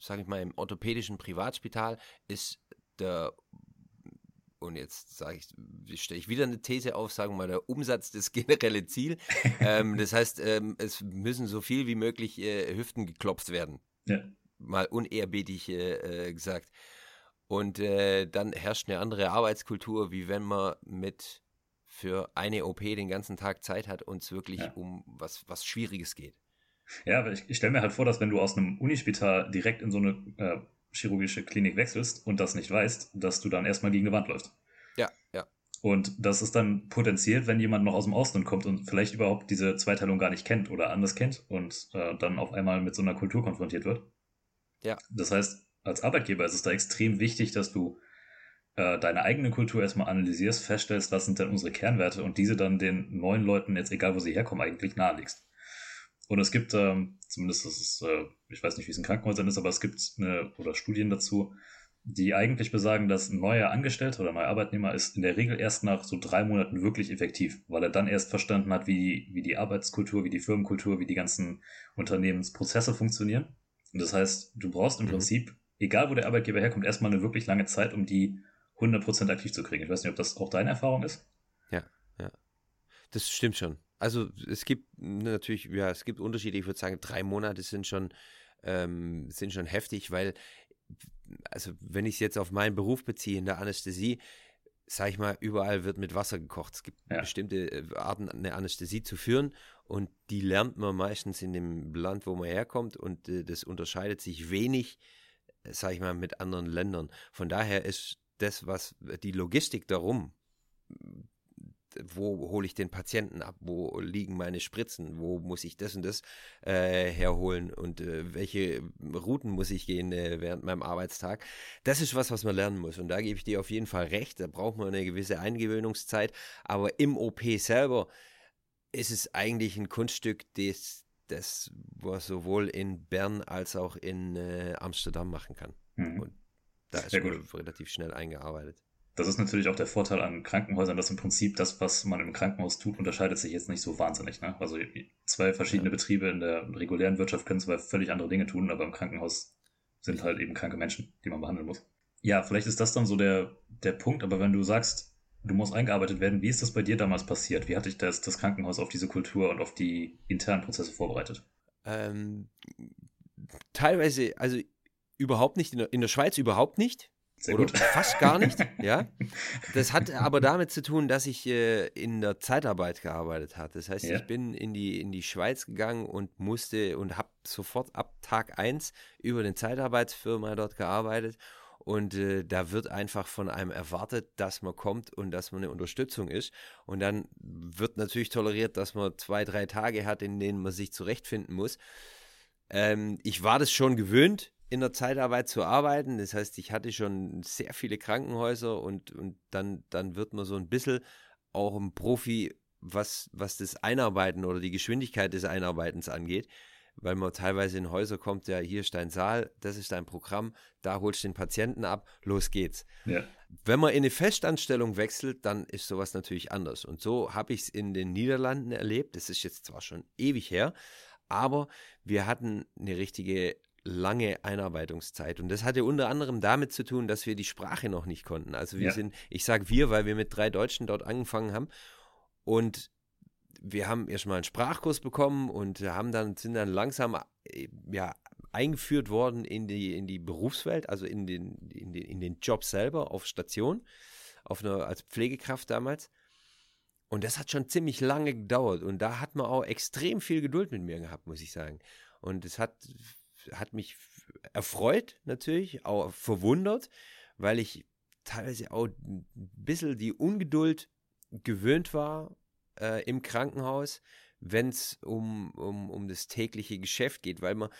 sage ich mal, im orthopädischen Privatspital ist der und jetzt sage ich, stelle ich wieder eine These auf, sagen wir mal, der Umsatz das [laughs] generelle Ziel. ähm, das heißt, ähm, es müssen so viel wie möglich äh, Hüften geklopft werden. Ja. Mal unehrerbietig äh, äh gesagt. Und äh, dann herrscht eine andere Arbeitskultur, wie wenn man mit für eine OP den ganzen Tag Zeit hat und es wirklich ja. um was, was Schwieriges geht. Ja, aber ich, ich stelle mir halt vor, dass wenn du aus einem Unispital direkt in so eine äh, chirurgische Klinik wechselst und das nicht weißt, dass du dann erstmal gegen eine Wand läufst. Ja, ja. Und das ist dann potenziert, wenn jemand noch aus dem Ausland kommt und vielleicht überhaupt diese Zweiteilung gar nicht kennt oder anders kennt und äh, dann auf einmal mit so einer Kultur konfrontiert wird. Ja. Das heißt, als Arbeitgeber ist es da extrem wichtig, dass du äh, deine eigene Kultur erstmal analysierst, feststellst, was sind denn unsere Kernwerte und diese dann den neuen Leuten, jetzt egal wo sie herkommen, eigentlich nahelegst. Und es gibt, ähm, zumindest das ist, äh, ich weiß nicht, wie es in Krankenhäusern ist, aber es gibt eine, oder Studien dazu, die eigentlich besagen, dass ein neuer Angestellter oder neuer Arbeitnehmer ist in der Regel erst nach so drei Monaten wirklich effektiv, weil er dann erst verstanden hat, wie, wie die Arbeitskultur, wie die Firmenkultur, wie die ganzen Unternehmensprozesse funktionieren. Und das heißt, du brauchst im mhm. Prinzip egal wo der Arbeitgeber herkommt, erstmal eine wirklich lange Zeit, um die 100% aktiv zu kriegen. Ich weiß nicht, ob das auch deine Erfahrung ist. Ja, ja. Das stimmt schon. Also es gibt natürlich, ja, es gibt Unterschiede. Ich würde sagen, drei Monate sind schon, ähm, sind schon heftig, weil, also wenn ich es jetzt auf meinen Beruf beziehe in der Anästhesie, sag ich mal, überall wird mit Wasser gekocht. Es gibt ja. bestimmte äh, Arten, eine Anästhesie zu führen und die lernt man meistens in dem Land, wo man herkommt und äh, das unterscheidet sich wenig sage ich mal, mit anderen Ländern. Von daher ist das, was die Logistik darum, wo hole ich den Patienten ab, wo liegen meine Spritzen, wo muss ich das und das äh, herholen? Und äh, welche Routen muss ich gehen äh, während meinem Arbeitstag. Das ist was, was man lernen muss. Und da gebe ich dir auf jeden Fall recht, da braucht man eine gewisse Eingewöhnungszeit, aber im OP selber ist es eigentlich ein Kunststück, das das man sowohl in Bern als auch in äh, Amsterdam machen kann. Mhm. Und da ist man relativ schnell eingearbeitet. Das ist natürlich auch der Vorteil an Krankenhäusern, dass im Prinzip das, was man im Krankenhaus tut, unterscheidet sich jetzt nicht so wahnsinnig. Ne? Also zwei verschiedene ja. Betriebe in der regulären Wirtschaft können zwar völlig andere Dinge tun, aber im Krankenhaus sind halt eben kranke Menschen, die man behandeln muss. Ja, vielleicht ist das dann so der, der Punkt, aber wenn du sagst, du musst eingearbeitet werden, wie ist das bei dir damals passiert? Wie hat dich das, das Krankenhaus auf diese Kultur und auf die internen Prozesse vorbereitet? Ähm, teilweise, also überhaupt nicht, in der, in der Schweiz überhaupt nicht. Sehr Oder gut. [laughs] fast gar nicht, ja. Das hat aber damit zu tun, dass ich äh, in der Zeitarbeit gearbeitet habe. Das heißt, ja. ich bin in die, in die Schweiz gegangen und musste und habe sofort ab Tag 1 über den Zeitarbeitsfirma dort gearbeitet. Und äh, da wird einfach von einem erwartet, dass man kommt und dass man eine Unterstützung ist. Und dann wird natürlich toleriert, dass man zwei, drei Tage hat, in denen man sich zurechtfinden muss. Ähm, ich war das schon gewöhnt, in der Zeitarbeit zu arbeiten. Das heißt, ich hatte schon sehr viele Krankenhäuser und, und dann, dann wird man so ein bisschen auch ein Profi, was, was das Einarbeiten oder die Geschwindigkeit des Einarbeitens angeht. Weil man teilweise in Häuser kommt, ja, hier ist dein Saal, das ist dein Programm, da holst du den Patienten ab, los geht's. Ja. Wenn man in eine Festanstellung wechselt, dann ist sowas natürlich anders. Und so habe ich es in den Niederlanden erlebt. Das ist jetzt zwar schon ewig her, aber wir hatten eine richtige lange Einarbeitungszeit. Und das hatte unter anderem damit zu tun, dass wir die Sprache noch nicht konnten. Also wir ja. sind, ich sage wir, weil wir mit drei Deutschen dort angefangen haben. Und wir haben erstmal einen Sprachkurs bekommen und haben dann, sind dann langsam äh, ja, eingeführt worden in die, in die Berufswelt, also in den, in, den, in den Job selber auf Station, auf einer, als Pflegekraft damals. Und das hat schon ziemlich lange gedauert. Und da hat man auch extrem viel Geduld mit mir gehabt, muss ich sagen. Und es hat hat mich erfreut natürlich, auch verwundert, weil ich teilweise auch ein bisschen die Ungeduld gewöhnt war äh, im Krankenhaus, wenn es um, um, um das tägliche Geschäft geht, weil man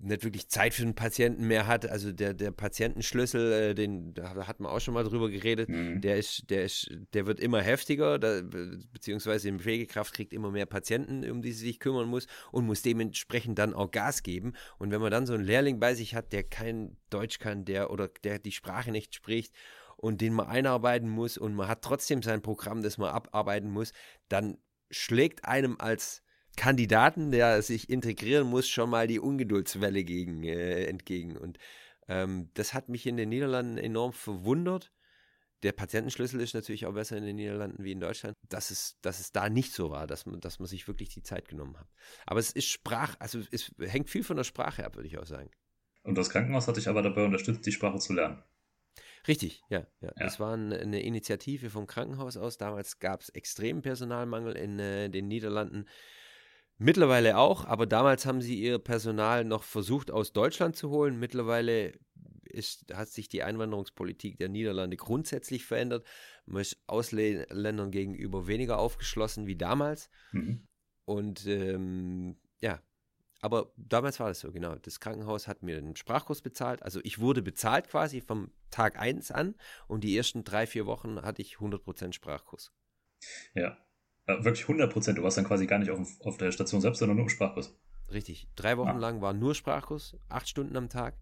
nicht wirklich Zeit für den Patienten mehr hat. Also der, der Patientenschlüssel, äh, den, da hat man auch schon mal drüber geredet, mhm. der ist, der ist, der wird immer heftiger, da, beziehungsweise die Pflegekraft kriegt immer mehr Patienten, um die sie sich kümmern muss und muss dementsprechend dann auch Gas geben. Und wenn man dann so einen Lehrling bei sich hat, der kein Deutsch kann, der oder der die Sprache nicht spricht und den man einarbeiten muss und man hat trotzdem sein Programm, das man abarbeiten muss, dann schlägt einem als Kandidaten, der sich integrieren muss, schon mal die Ungeduldswelle gegen, äh, entgegen. Und ähm, das hat mich in den Niederlanden enorm verwundert. Der Patientenschlüssel ist natürlich auch besser in den Niederlanden wie in Deutschland, dass es, dass es da nicht so war, dass man, dass man sich wirklich die Zeit genommen hat. Aber es ist Sprach, also es hängt viel von der Sprache ab, würde ich auch sagen. Und das Krankenhaus hat dich aber dabei unterstützt, die Sprache zu lernen. Richtig, ja, ja. ja. Das war eine Initiative vom Krankenhaus aus. Damals gab es extremen Personalmangel in äh, den Niederlanden. Mittlerweile auch, aber damals haben sie ihr Personal noch versucht aus Deutschland zu holen. Mittlerweile ist, hat sich die Einwanderungspolitik der Niederlande grundsätzlich verändert. Man ist Ausländern gegenüber weniger aufgeschlossen wie damals. Mhm. Und ähm, ja, aber damals war das so, genau. Das Krankenhaus hat mir einen Sprachkurs bezahlt. Also ich wurde bezahlt quasi vom Tag 1 an und die ersten drei, vier Wochen hatte ich 100% Sprachkurs. Ja, äh, wirklich 100 Prozent. Du warst dann quasi gar nicht auf, auf, der Station selbst, sondern nur im Sprachkurs. Richtig. Drei Wochen ah. lang war nur Sprachkurs, acht Stunden am Tag.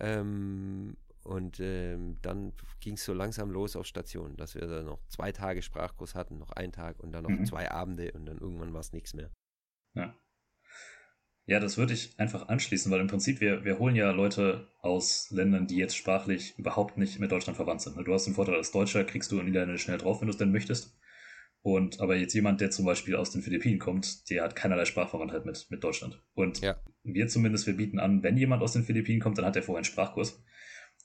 Ähm, und ähm, dann ging es so langsam los auf Station, dass wir dann noch zwei Tage Sprachkurs hatten, noch einen Tag und dann noch mhm. zwei Abende und dann irgendwann war es nichts mehr. Ja. Ja, das würde ich einfach anschließen, weil im Prinzip wir, wir holen ja Leute aus Ländern, die jetzt sprachlich überhaupt nicht mit Deutschland verwandt sind. Du hast den Vorteil als Deutscher, kriegst du in Niederlande schnell drauf, wenn du es denn möchtest. Und aber jetzt jemand, der zum Beispiel aus den Philippinen kommt, der hat keinerlei Sprachverwandtheit mit, mit Deutschland. Und ja. wir zumindest, wir bieten an, wenn jemand aus den Philippinen kommt, dann hat er vorher einen Sprachkurs.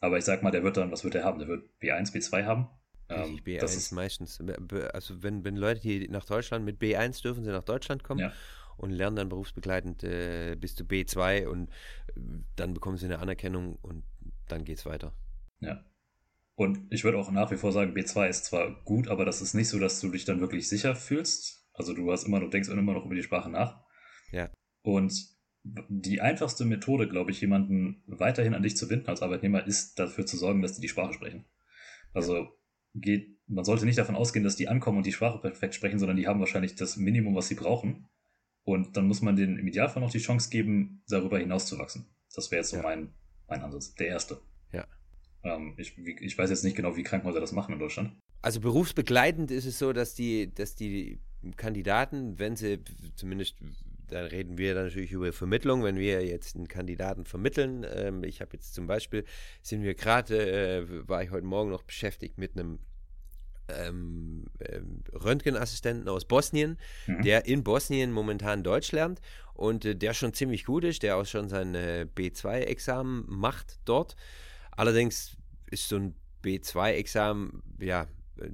Aber ich sag mal, der wird dann, was wird er haben? Der wird B1, B2 haben. Ähm, B1 ist, meistens. Also wenn, wenn Leute hier nach Deutschland mit B1 dürfen sie nach Deutschland kommen. Ja und lernen dann berufsbegleitend äh, bis zu B2 und äh, dann bekommen sie eine Anerkennung und dann geht es weiter. Ja. Und ich würde auch nach wie vor sagen, B2 ist zwar gut, aber das ist nicht so, dass du dich dann wirklich sicher fühlst. Also du hast immer noch, denkst immer noch über die Sprache nach. Ja. Und die einfachste Methode, glaube ich, jemanden weiterhin an dich zu binden als Arbeitnehmer, ist dafür zu sorgen, dass die die Sprache sprechen. Also geht, man sollte nicht davon ausgehen, dass die ankommen und die Sprache perfekt sprechen, sondern die haben wahrscheinlich das Minimum, was sie brauchen. Und dann muss man denen im Idealfall noch die Chance geben, darüber hinaus zu wachsen. Das wäre jetzt so ja. mein, mein Ansatz, der erste. Ja. Ähm, ich, ich weiß jetzt nicht genau, wie Krankenhäuser das machen in Deutschland. Also berufsbegleitend ist es so, dass die, dass die Kandidaten, wenn sie zumindest da reden wir natürlich über Vermittlung, wenn wir jetzt einen Kandidaten vermitteln. Ähm, ich habe jetzt zum Beispiel, sind wir gerade, äh, war ich heute Morgen noch beschäftigt mit einem ähm, ähm, Röntgenassistenten aus Bosnien, mhm. der in Bosnien momentan Deutsch lernt und äh, der schon ziemlich gut ist, der auch schon sein äh, B2-Examen macht dort. Allerdings ist so ein B2-Examen, ja, äh,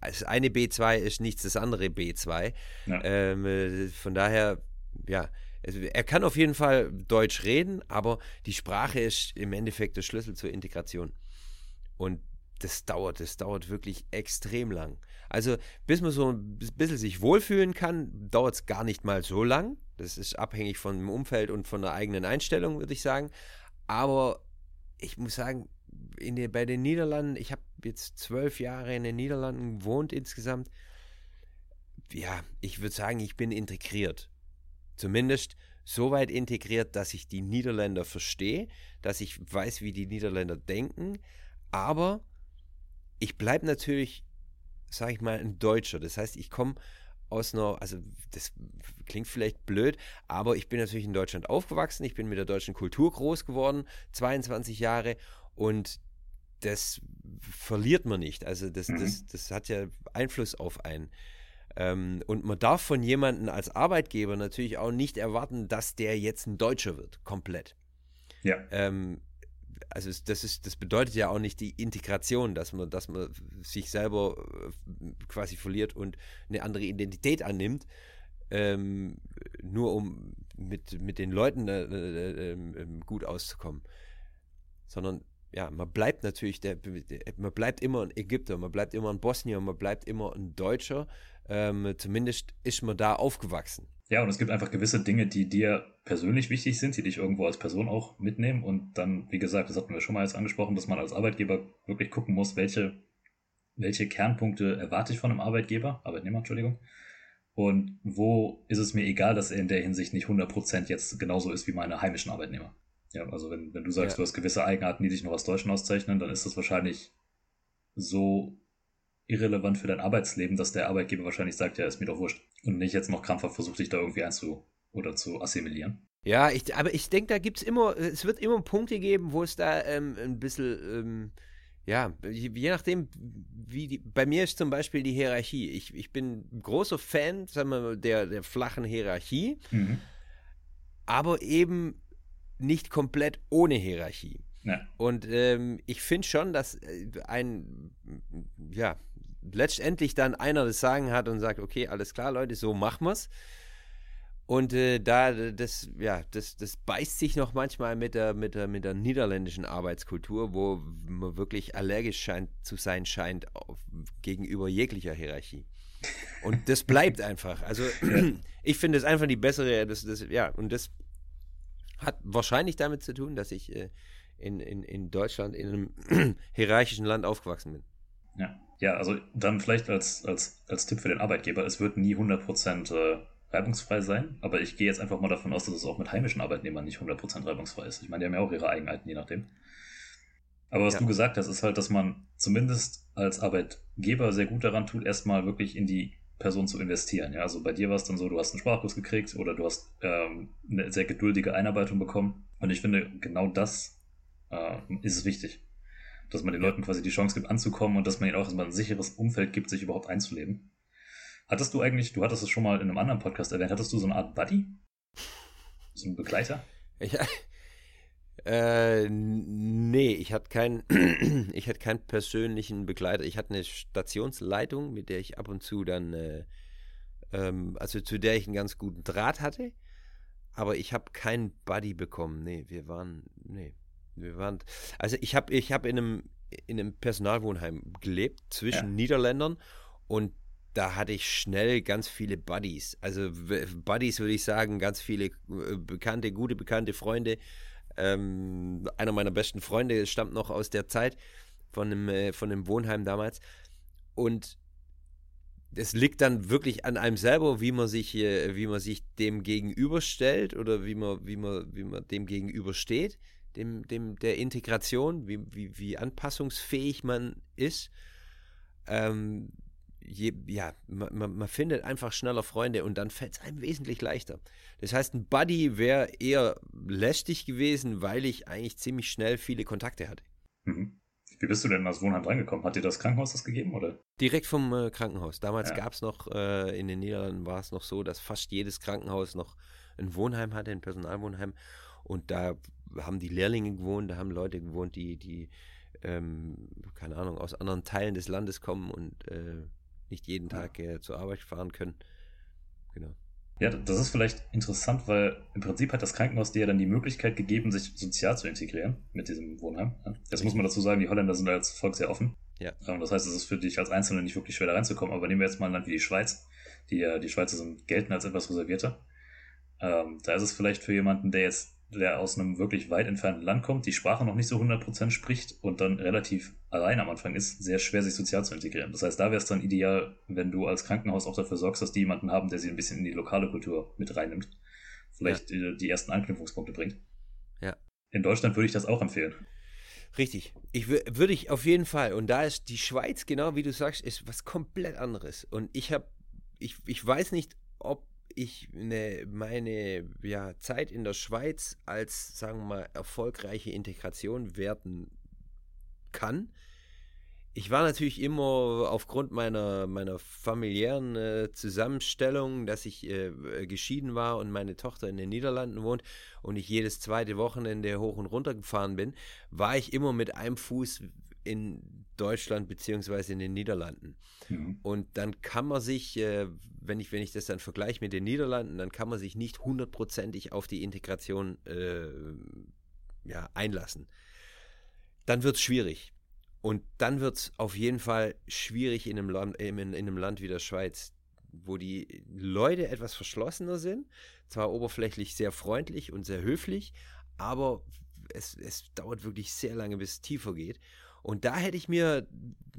das eine B2 ist nichts das andere B2. Ja. Ähm, äh, von daher, ja, er kann auf jeden Fall Deutsch reden, aber die Sprache ist im Endeffekt der Schlüssel zur Integration. Und das dauert, das dauert wirklich extrem lang. Also bis man so ein bisschen sich wohlfühlen kann, dauert es gar nicht mal so lang. Das ist abhängig von dem Umfeld und von der eigenen Einstellung, würde ich sagen. Aber ich muss sagen, den, bei den Niederlanden, ich habe jetzt zwölf Jahre in den Niederlanden gewohnt insgesamt. Ja, ich würde sagen, ich bin integriert. Zumindest so weit integriert, dass ich die Niederländer verstehe, dass ich weiß, wie die Niederländer denken. Aber ich bleibe natürlich, sage ich mal, ein Deutscher. Das heißt, ich komme aus einer, also das klingt vielleicht blöd, aber ich bin natürlich in Deutschland aufgewachsen, ich bin mit der deutschen Kultur groß geworden, 22 Jahre und das verliert man nicht. Also das, mhm. das, das hat ja Einfluss auf einen. Ähm, und man darf von jemandem als Arbeitgeber natürlich auch nicht erwarten, dass der jetzt ein Deutscher wird, komplett. Ja. Ähm, also das ist, das bedeutet ja auch nicht die Integration, dass man, dass man sich selber äh, quasi verliert und eine andere Identität annimmt, ähm, nur um mit, mit den Leuten äh, äh, äh, gut auszukommen. Sondern ja, man bleibt natürlich, der, man bleibt immer ein Ägypter, man bleibt immer ein Bosnier, man bleibt immer ein Deutscher. Ähm, zumindest ist man da aufgewachsen. Ja, und es gibt einfach gewisse Dinge, die dir persönlich wichtig sind, die dich irgendwo als Person auch mitnehmen. Und dann, wie gesagt, das hatten wir schon mal jetzt angesprochen, dass man als Arbeitgeber wirklich gucken muss, welche, welche Kernpunkte erwarte ich von einem Arbeitgeber, Arbeitnehmer, Entschuldigung. Und wo ist es mir egal, dass er in der Hinsicht nicht 100% jetzt genauso ist wie meine heimischen Arbeitnehmer. Ja, also wenn, wenn du sagst, ja. du hast gewisse Eigenarten, die dich noch als Deutschen auszeichnen, dann ist das wahrscheinlich so irrelevant für dein Arbeitsleben, dass der Arbeitgeber wahrscheinlich sagt, ja, ist mir doch wurscht. Und nicht jetzt noch krampfhaft versucht, dich da irgendwie einzu oder zu assimilieren. Ja, ich, aber ich denke, da gibt es immer, es wird immer Punkte geben, wo es da ähm, ein bisschen, ähm, ja, je nachdem, wie die, bei mir ist zum Beispiel die Hierarchie. Ich, ich bin großer Fan, sagen wir mal, der, der flachen Hierarchie, mhm. aber eben nicht komplett ohne Hierarchie. Ja. Und ähm, ich finde schon, dass äh, ein, ja, letztendlich dann einer das Sagen hat und sagt, okay, alles klar, Leute, so machen wir's. Und äh, da, das, ja, das, das beißt sich noch manchmal mit der, mit, der, mit der niederländischen Arbeitskultur, wo man wirklich allergisch scheint, zu sein scheint auf, gegenüber jeglicher Hierarchie. Und das bleibt einfach. Also [clears throat] ich finde es einfach die bessere, das, das, ja, und das hat wahrscheinlich damit zu tun, dass ich äh, in, in, in Deutschland in einem [clears throat] hierarchischen Land aufgewachsen bin. Ja. Ja, also dann vielleicht als, als, als Tipp für den Arbeitgeber, es wird nie 100% äh, reibungsfrei sein, aber ich gehe jetzt einfach mal davon aus, dass es auch mit heimischen Arbeitnehmern nicht 100% reibungsfrei ist. Ich meine, die haben ja auch ihre Eigenheiten, je nachdem. Aber was ja. du gesagt hast, ist halt, dass man zumindest als Arbeitgeber sehr gut daran tut, erstmal wirklich in die Person zu investieren. Ja, also bei dir war es dann so, du hast einen Sprachkurs gekriegt oder du hast ähm, eine sehr geduldige Einarbeitung bekommen. Und ich finde, genau das äh, ist es wichtig dass man den Leuten quasi die Chance gibt, anzukommen und dass man ihnen auch erstmal ein sicheres Umfeld gibt, sich überhaupt einzuleben. Hattest du eigentlich, du hattest es schon mal in einem anderen Podcast erwähnt, hattest du so eine Art Buddy? So einen Begleiter? Ja. [laughs] Äh, nee, ich hatte keinen, [clears throat] ich hatte keinen persönlichen Begleiter. Ich hatte eine Stationsleitung, mit der ich ab und zu dann, äh, ähm, also zu der ich einen ganz guten Draht hatte. Aber ich habe keinen Buddy bekommen. Nee, wir waren, nee. Waren, also ich habe ich hab in, einem, in einem Personalwohnheim gelebt zwischen ja. Niederländern und da hatte ich schnell ganz viele Buddies. Also Buddies würde ich sagen, ganz viele äh, bekannte, gute bekannte Freunde. Ähm, einer meiner besten Freunde stammt noch aus der Zeit von einem, äh, von einem Wohnheim damals. Und es liegt dann wirklich an einem selber, wie man sich, wie man sich dem gegenüberstellt oder wie man, wie man, wie man dem gegenübersteht, dem, dem der Integration, wie, wie, wie anpassungsfähig man ist. Ähm, je, ja, man, man, findet einfach schneller Freunde und dann fällt es einem wesentlich leichter. Das heißt, ein Buddy wäre eher lästig gewesen, weil ich eigentlich ziemlich schnell viele Kontakte hatte. Mhm. Wie bist du denn in das Wohnheim reingekommen? Hat dir das Krankenhaus das gegeben, oder? Direkt vom äh, Krankenhaus. Damals ja. gab es noch, äh, in den Niederlanden war es noch so, dass fast jedes Krankenhaus noch ein Wohnheim hatte, ein Personalwohnheim. Und da haben die Lehrlinge gewohnt, da haben Leute gewohnt, die, die ähm, keine Ahnung, aus anderen Teilen des Landes kommen und äh, nicht jeden Tag äh, zur Arbeit fahren können. Genau. Ja, das ist vielleicht interessant, weil im Prinzip hat das Krankenhaus dir ja dann die Möglichkeit gegeben, sich sozial zu integrieren mit diesem Wohnheim. Das muss man dazu sagen, die Holländer sind da als Volk sehr offen. Ja. Ähm, das heißt, es ist für dich als Einzelner nicht wirklich schwer da reinzukommen. Aber nehmen wir jetzt mal ein Land wie die Schweiz. Die, die Schweizer sind, gelten als etwas reservierter. Ähm, da ist es vielleicht für jemanden, der jetzt der aus einem wirklich weit entfernten Land kommt, die Sprache noch nicht so 100% spricht und dann relativ allein am Anfang ist, sehr schwer sich sozial zu integrieren. Das heißt, da wäre es dann ideal, wenn du als Krankenhaus auch dafür sorgst, dass die jemanden haben, der sie ein bisschen in die lokale Kultur mit reinnimmt. Vielleicht ja. die ersten Anknüpfungspunkte bringt. Ja. In Deutschland würde ich das auch empfehlen. Richtig. Ich würde ich auf jeden Fall. Und da ist die Schweiz, genau wie du sagst, ist was komplett anderes. Und ich habe, ich, ich weiß nicht, ob ich eine, meine ja, Zeit in der Schweiz als, sagen wir mal, erfolgreiche Integration werten kann. Ich war natürlich immer aufgrund meiner, meiner familiären äh, Zusammenstellung, dass ich äh, geschieden war und meine Tochter in den Niederlanden wohnt und ich jedes zweite Wochenende hoch und runter gefahren bin, war ich immer mit einem Fuß in Deutschland beziehungsweise in den Niederlanden. Mhm. Und dann kann man sich, äh, wenn, ich, wenn ich das dann vergleiche mit den Niederlanden, dann kann man sich nicht hundertprozentig auf die Integration äh, ja, einlassen. Dann wird es schwierig. Und dann wird es auf jeden Fall schwierig in einem, Land, in, in einem Land wie der Schweiz, wo die Leute etwas verschlossener sind, zwar oberflächlich sehr freundlich und sehr höflich, aber es, es dauert wirklich sehr lange, bis es tiefer geht. Und da hätte ich mir,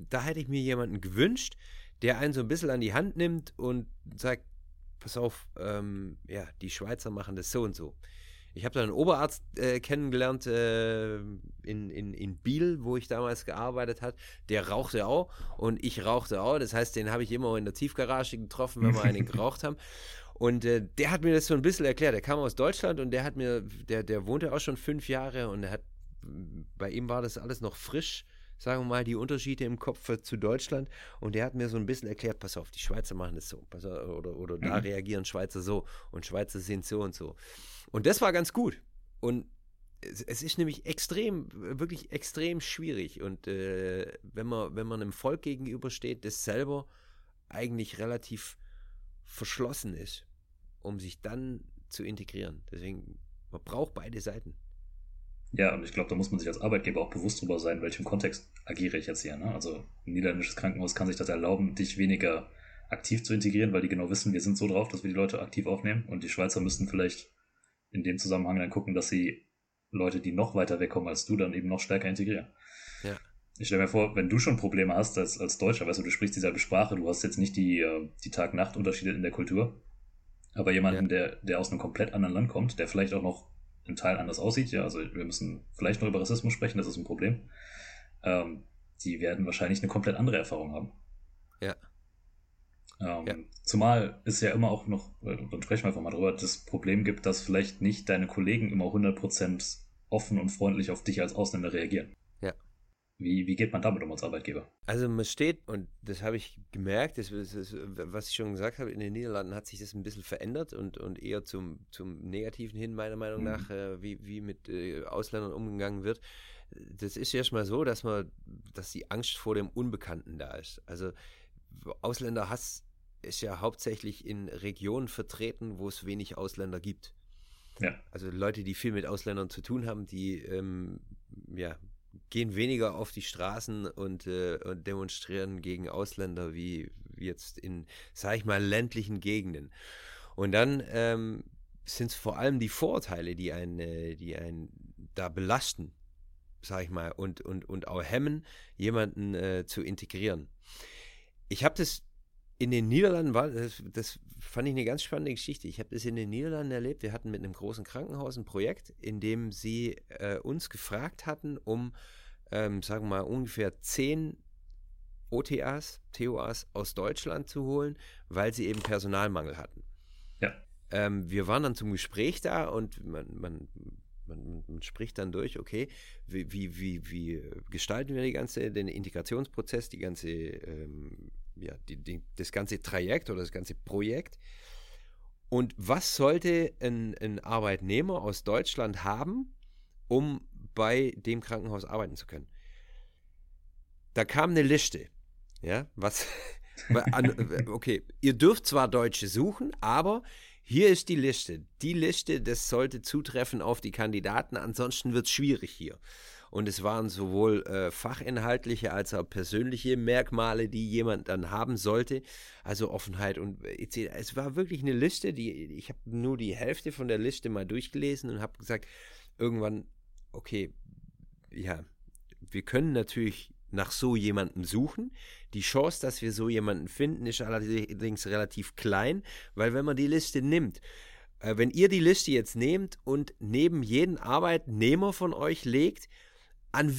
da hätte ich mir jemanden gewünscht, der einen so ein bisschen an die Hand nimmt und sagt, pass auf, ähm, ja, die Schweizer machen das so und so. Ich habe da einen Oberarzt äh, kennengelernt äh, in, in, in Biel, wo ich damals gearbeitet habe. Der rauchte auch und ich rauchte auch. Das heißt, den habe ich immer in der Tiefgarage getroffen, wenn wir einen [laughs] geraucht haben. Und äh, der hat mir das so ein bisschen erklärt. Der kam aus Deutschland und der hat mir, der, der wohnte auch schon fünf Jahre und hat, bei ihm war das alles noch frisch sagen wir mal, die Unterschiede im Kopf zu Deutschland. Und der hat mir so ein bisschen erklärt, pass auf, die Schweizer machen es so, auf, oder, oder da mhm. reagieren Schweizer so und Schweizer sind so und so. Und das war ganz gut. Und es, es ist nämlich extrem, wirklich extrem schwierig. Und äh, wenn, man, wenn man einem Volk gegenübersteht, das selber eigentlich relativ verschlossen ist, um sich dann zu integrieren. Deswegen, man braucht beide Seiten. Ja, und ich glaube, da muss man sich als Arbeitgeber auch bewusst drüber sein, in welchem Kontext agiere ich jetzt hier. Ne? Also ein niederländisches Krankenhaus kann sich das erlauben, dich weniger aktiv zu integrieren, weil die genau wissen, wir sind so drauf, dass wir die Leute aktiv aufnehmen. Und die Schweizer müssten vielleicht in dem Zusammenhang dann gucken, dass sie Leute, die noch weiter wegkommen als du, dann eben noch stärker integrieren. Ja. Ich stelle mir vor, wenn du schon Probleme hast als, als Deutscher, weißt du, du sprichst dieselbe Sprache, du hast jetzt nicht die, äh, die Tag-Nacht-Unterschiede in der Kultur, aber jemanden, ja. der, der aus einem komplett anderen Land kommt, der vielleicht auch noch in Teil anders aussieht. Ja, also wir müssen vielleicht noch über Rassismus sprechen, das ist ein Problem. Ähm, die werden wahrscheinlich eine komplett andere Erfahrung haben. Ja. Ähm, ja. Zumal es ja immer auch noch, dann sprechen wir einfach mal drüber, das Problem gibt, dass vielleicht nicht deine Kollegen immer 100% offen und freundlich auf dich als Ausländer reagieren. Wie, wie geht man damit um als Arbeitgeber? Also man steht, und das habe ich gemerkt, das, das, was ich schon gesagt habe, in den Niederlanden hat sich das ein bisschen verändert und, und eher zum, zum Negativen hin, meiner Meinung mhm. nach, äh, wie, wie mit äh, Ausländern umgegangen wird. Das ist erstmal so, dass man, dass die Angst vor dem Unbekannten da ist. Also Ausländerhass ist ja hauptsächlich in Regionen vertreten, wo es wenig Ausländer gibt. Ja. Also Leute, die viel mit Ausländern zu tun haben, die ähm, ja, gehen weniger auf die Straßen und, äh, und demonstrieren gegen Ausländer wie jetzt in, sag ich mal, ländlichen Gegenden. Und dann ähm, sind es vor allem die Vorurteile, die einen, äh, die einen da belasten, sag ich mal, und, und, und auch hemmen, jemanden äh, zu integrieren. Ich habe das in den Niederlanden war, das, das fand ich eine ganz spannende Geschichte. Ich habe das in den Niederlanden erlebt. Wir hatten mit einem großen Krankenhaus ein Projekt, in dem sie äh, uns gefragt hatten, um, ähm, sagen wir mal, ungefähr zehn OTAs, TOAs aus Deutschland zu holen, weil sie eben Personalmangel hatten. Ja. Ähm, wir waren dann zum Gespräch da und man, man, man, man spricht dann durch, okay, wie, wie, wie, wie gestalten wir die ganze, den Integrationsprozess, die ganze, ähm, ja, die, die, das ganze Trajekt oder das ganze Projekt. Und was sollte ein, ein Arbeitnehmer aus Deutschland haben, um bei dem Krankenhaus arbeiten zu können? Da kam eine Liste. Ja, was? [laughs] okay, ihr dürft zwar Deutsche suchen, aber hier ist die Liste. Die Liste, das sollte zutreffen auf die Kandidaten, ansonsten wird es schwierig hier. Und es waren sowohl äh, fachinhaltliche als auch persönliche Merkmale, die jemand dann haben sollte. Also Offenheit und etc. Es war wirklich eine Liste, die ich habe nur die Hälfte von der Liste mal durchgelesen und habe gesagt, irgendwann, okay, ja, wir können natürlich nach so jemandem suchen. Die Chance, dass wir so jemanden finden, ist allerdings relativ klein, weil wenn man die Liste nimmt, äh, wenn ihr die Liste jetzt nehmt und neben jeden Arbeitnehmer von euch legt, an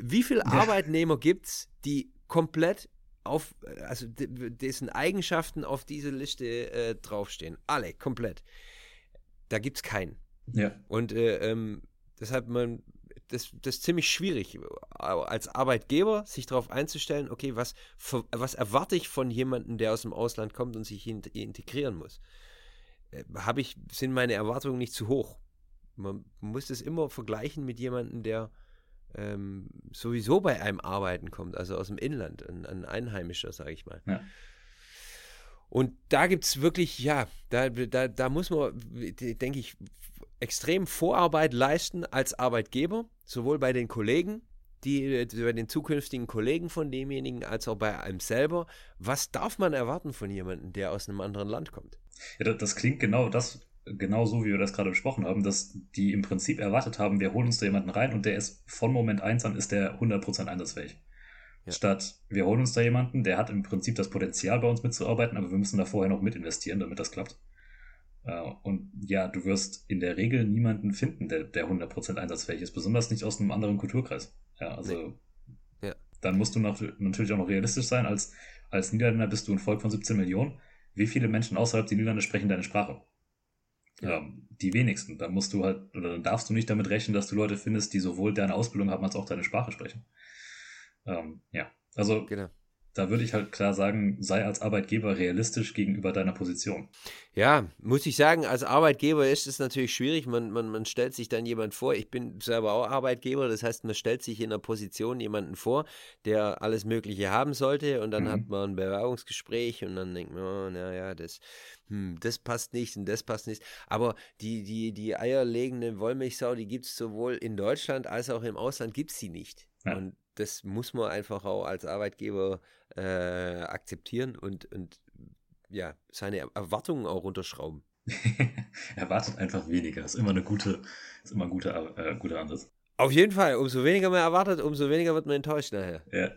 wie viele Arbeitnehmer gibt es, die komplett auf, also dessen Eigenschaften auf diese Liste äh, draufstehen? Alle, komplett. Da gibt es keinen. Ja. Und äh, ähm, deshalb, man, das, das ist ziemlich schwierig, als Arbeitgeber sich darauf einzustellen, okay, was, was erwarte ich von jemandem, der aus dem Ausland kommt und sich integrieren muss? Äh, habe ich, sind meine Erwartungen nicht zu hoch? Man muss das immer vergleichen mit jemandem, der ähm, sowieso bei einem Arbeiten kommt, also aus dem Inland, ein, ein Einheimischer, sage ich mal. Ja. Und da gibt es wirklich, ja, da, da, da muss man, denke ich, extrem Vorarbeit leisten als Arbeitgeber, sowohl bei den Kollegen, die, äh, bei den zukünftigen Kollegen von demjenigen, als auch bei einem selber. Was darf man erwarten von jemandem, der aus einem anderen Land kommt? Ja, das, das klingt genau das, genau so, wie wir das gerade besprochen haben, dass die im Prinzip erwartet haben, wir holen uns da jemanden rein und der ist von Moment 1 an ist der 100% einsatzfähig. Ja. Statt wir holen uns da jemanden, der hat im Prinzip das Potenzial bei uns mitzuarbeiten, aber wir müssen da vorher noch mit investieren, damit das klappt. Äh, und ja, du wirst in der Regel niemanden finden, der, der 100% einsatzfähig ist, besonders nicht aus einem anderen Kulturkreis. Ja, also nee. ja. dann musst du noch, natürlich auch noch realistisch sein. Als, als Niederländer bist du ein Volk von 17 Millionen. Wie viele Menschen außerhalb der Niederlande sprechen deine Sprache? Ja. Ähm, die wenigsten. Dann musst du halt, oder dann darfst du nicht damit rechnen, dass du Leute findest, die sowohl deine Ausbildung haben als auch deine Sprache sprechen. Ähm, ja, also genau da würde ich halt klar sagen, sei als Arbeitgeber realistisch gegenüber deiner Position. Ja, muss ich sagen, als Arbeitgeber ist es natürlich schwierig. Man, man, man stellt sich dann jemand vor, ich bin selber auch Arbeitgeber, das heißt, man stellt sich in einer Position jemanden vor, der alles Mögliche haben sollte und dann mhm. hat man ein Bewerbungsgespräch und dann denkt man, oh, naja, das, hm, das passt nicht und das passt nicht. Aber die, die, die eierlegende Wollmilchsau, die gibt es sowohl in Deutschland als auch im Ausland, gibt es sie nicht. Ja. Und das muss man einfach auch als Arbeitgeber äh, akzeptieren und, und ja, seine Erwartungen auch runterschrauben. [laughs] Erwartet einfach weniger. Ist immer eine gute, ist immer ein guter, äh, guter Ansatz. Auf jeden Fall. Umso weniger man erwartet, umso weniger wird man enttäuscht nachher. Ja.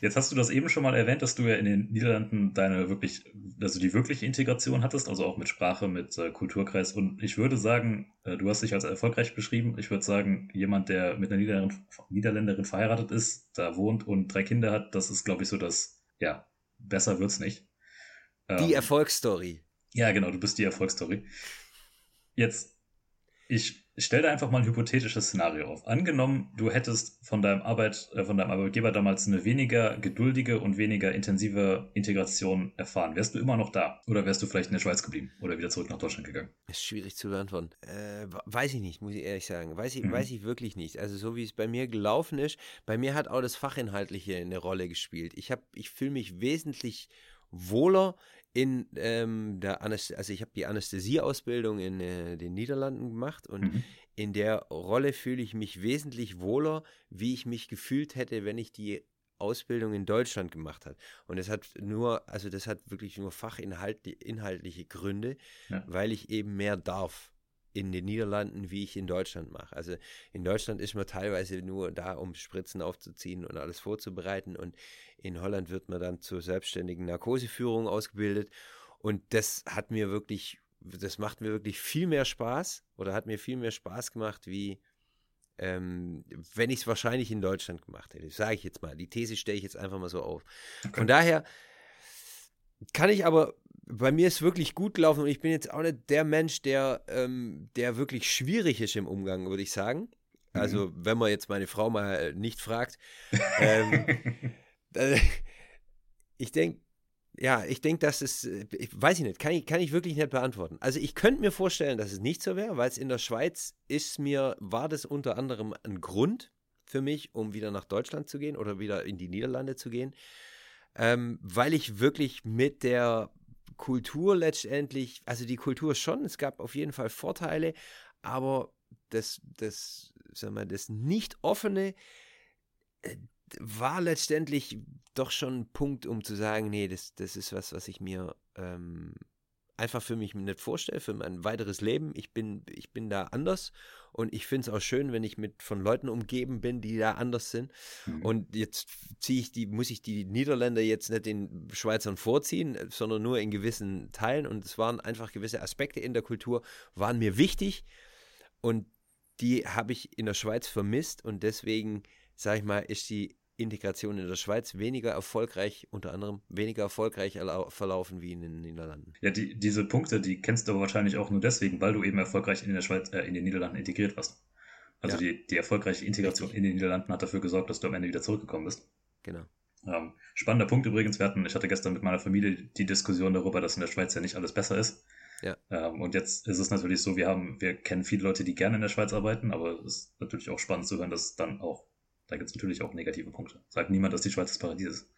Jetzt hast du das eben schon mal erwähnt, dass du ja in den Niederlanden deine wirklich, also die wirkliche Integration hattest, also auch mit Sprache, mit äh, Kulturkreis. Und ich würde sagen, äh, du hast dich als erfolgreich beschrieben. Ich würde sagen, jemand, der mit einer Niederländerin, Niederländerin verheiratet ist, da wohnt und drei Kinder hat, das ist, glaube ich, so das, ja, besser wird's nicht. Die ähm, Erfolgsstory. Ja, genau, du bist die Erfolgsstory. Jetzt, ich stell dir einfach mal ein hypothetisches Szenario auf. Angenommen, du hättest von deinem Arbeit, äh, von deinem Arbeitgeber damals eine weniger geduldige und weniger intensive Integration erfahren. Wärst du immer noch da? Oder wärst du vielleicht in der Schweiz geblieben oder wieder zurück nach Deutschland gegangen? Das ist schwierig zu beantworten. Äh, weiß ich nicht, muss ich ehrlich sagen. Weiß ich, mhm. weiß ich wirklich nicht. Also so wie es bei mir gelaufen ist, bei mir hat auch das Fachinhaltliche eine Rolle gespielt. Ich habe, ich fühle mich wesentlich wohler in ähm, der Anästhesie, also ich habe die Anästhesieausbildung in äh, den Niederlanden gemacht und mhm. in der Rolle fühle ich mich wesentlich wohler, wie ich mich gefühlt hätte, wenn ich die Ausbildung in Deutschland gemacht hat. Und es hat nur, also das hat wirklich nur fachinhaltliche Gründe, ja. weil ich eben mehr darf in den Niederlanden, wie ich in Deutschland mache. Also in Deutschland ist man teilweise nur da, um Spritzen aufzuziehen und alles vorzubereiten. Und in Holland wird man dann zur selbstständigen Narkoseführung ausgebildet. Und das hat mir wirklich, das macht mir wirklich viel mehr Spaß oder hat mir viel mehr Spaß gemacht, wie ähm, wenn ich es wahrscheinlich in Deutschland gemacht hätte. Sage ich jetzt mal. Die These stelle ich jetzt einfach mal so auf. Von daher kann ich aber bei mir ist wirklich gut gelaufen und ich bin jetzt auch nicht der Mensch, der, ähm, der wirklich schwierig ist im Umgang, würde ich sagen. Mhm. Also, wenn man jetzt meine Frau mal nicht fragt. [laughs] ähm, äh, ich denke, ja, ich denke, dass es, ich weiß ich nicht, kann ich, kann ich wirklich nicht beantworten. Also ich könnte mir vorstellen, dass es nicht so wäre, weil es in der Schweiz ist mir, war das unter anderem ein Grund für mich, um wieder nach Deutschland zu gehen oder wieder in die Niederlande zu gehen, ähm, weil ich wirklich mit der Kultur letztendlich, also die Kultur schon, es gab auf jeden Fall Vorteile, aber das, das, sag mal, das nicht offene äh, war letztendlich doch schon ein Punkt, um zu sagen, nee, das, das ist was, was ich mir ähm, einfach für mich nicht vorstelle, für mein weiteres Leben. Ich bin, ich bin da anders und ich finde es auch schön, wenn ich mit von Leuten umgeben bin, die da anders sind. Mhm. Und jetzt ziehe ich die, muss ich die Niederländer jetzt nicht den Schweizern vorziehen, sondern nur in gewissen Teilen. Und es waren einfach gewisse Aspekte in der Kultur, waren mir wichtig und die habe ich in der Schweiz vermisst und deswegen, sage ich mal, ist die Integration in der Schweiz weniger erfolgreich, unter anderem weniger erfolgreich verlaufen wie in den Niederlanden. Ja, die, diese Punkte, die kennst du aber wahrscheinlich auch nur deswegen, weil du eben erfolgreich in der Schweiz, äh, in den Niederlanden integriert warst. Also ja. die, die erfolgreiche Integration in den Niederlanden hat dafür gesorgt, dass du am Ende wieder zurückgekommen bist. Genau. Ähm, spannender Punkt übrigens, wir hatten, ich hatte gestern mit meiner Familie die Diskussion darüber, dass in der Schweiz ja nicht alles besser ist. Ja. Ähm, und jetzt ist es natürlich so, wir haben, wir kennen viele Leute, die gerne in der Schweiz arbeiten, aber es ist natürlich auch spannend zu hören, dass dann auch da gibt es natürlich auch negative Punkte. Sagt niemand, dass die Schweiz das Paradies ist.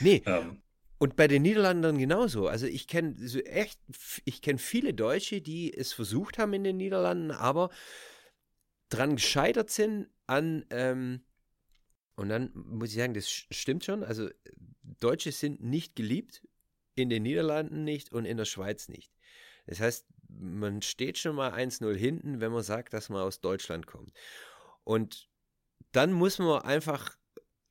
Nee. Ähm, und bei den Niederlandern genauso. Also ich kenne so echt, ich kenne viele Deutsche, die es versucht haben in den Niederlanden, aber dran gescheitert sind an, ähm, und dann muss ich sagen, das stimmt schon. Also Deutsche sind nicht geliebt, in den Niederlanden nicht und in der Schweiz nicht. Das heißt, man steht schon mal 1-0 hinten, wenn man sagt, dass man aus Deutschland kommt. Und dann muss man einfach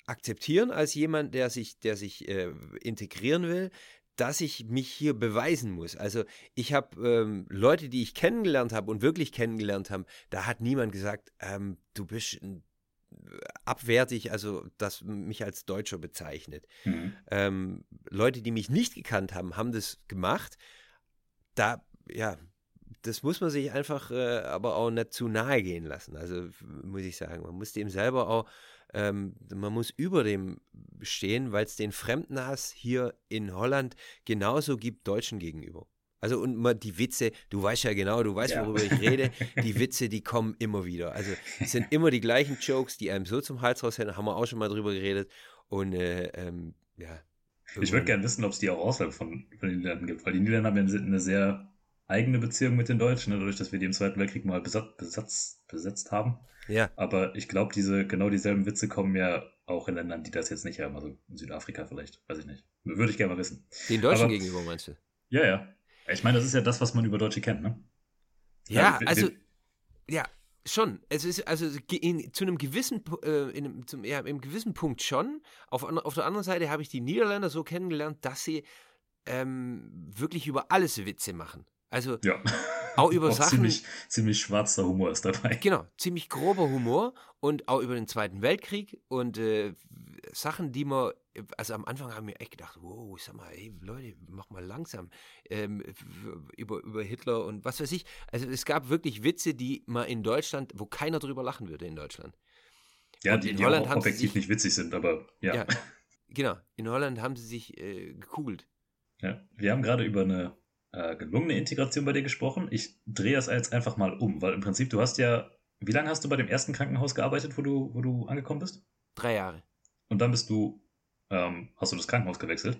akzeptieren als jemand, der sich, der sich äh, integrieren will, dass ich mich hier beweisen muss. Also ich habe ähm, Leute, die ich kennengelernt habe und wirklich kennengelernt haben, da hat niemand gesagt, ähm, du bist ein abwertig, also das mich als Deutscher bezeichnet. Mhm. Ähm, Leute, die mich nicht gekannt haben, haben das gemacht. Da, ja, das muss man sich einfach äh, aber auch nicht zu nahe gehen lassen. Also muss ich sagen, man muss dem selber auch, ähm, man muss über dem stehen, weil es den Fremdenhass hier in Holland genauso gibt Deutschen gegenüber. Also und mal die Witze, du weißt ja genau, du weißt, ja. worüber ich rede, die Witze, die kommen immer wieder. Also es sind immer die gleichen Jokes, die einem so zum Hals raushängen, haben wir auch schon mal drüber geredet. Und äh, ähm, ja. Ich würde gerne wissen, ob es die auch außerhalb von, von den Niederlanden gibt, weil die Niederlande haben ja eine sehr eigene Beziehung mit den Deutschen, ne, dadurch, dass wir die im Zweiten Weltkrieg mal besatz, besatz, besetzt haben. Ja. Aber ich glaube, diese, genau dieselben Witze kommen ja auch in Ländern, die das jetzt nicht haben. Also in Südafrika vielleicht, weiß ich nicht. Würde ich gerne mal wissen. Den Deutschen Aber, gegenüber meinst du? Ja, ja. Ich meine, das ist ja das, was man über Deutsche kennt, ne? Ja, ja also, ja, schon. Es ist also in, zu einem gewissen, äh, in, zum, ja, im gewissen Punkt schon. Auf, auf der anderen Seite habe ich die Niederländer so kennengelernt, dass sie ähm, wirklich über alles Witze machen. Also ja. [laughs] auch über auch Sachen. Ziemlich, ziemlich schwarzer Humor ist dabei. Genau, ziemlich grober Humor und auch über den Zweiten Weltkrieg und äh, Sachen, die man, also am Anfang haben wir echt gedacht, wow, sag mal, ey, Leute, mach mal langsam ähm, über, über Hitler und was weiß ich. Also es gab wirklich Witze, die man in Deutschland, wo keiner drüber lachen würde in Deutschland. Ja, die, in die Holland auch objektiv sich, nicht witzig sind, aber ja. ja. Genau, in Holland haben sie sich äh, gekugelt. Ja, wir haben gerade über eine äh, gelungene Integration bei dir gesprochen. Ich drehe das jetzt einfach mal um, weil im Prinzip du hast ja, wie lange hast du bei dem ersten Krankenhaus gearbeitet, wo du, wo du angekommen bist? Drei Jahre. Und dann bist du, ähm, hast du das Krankenhaus gewechselt.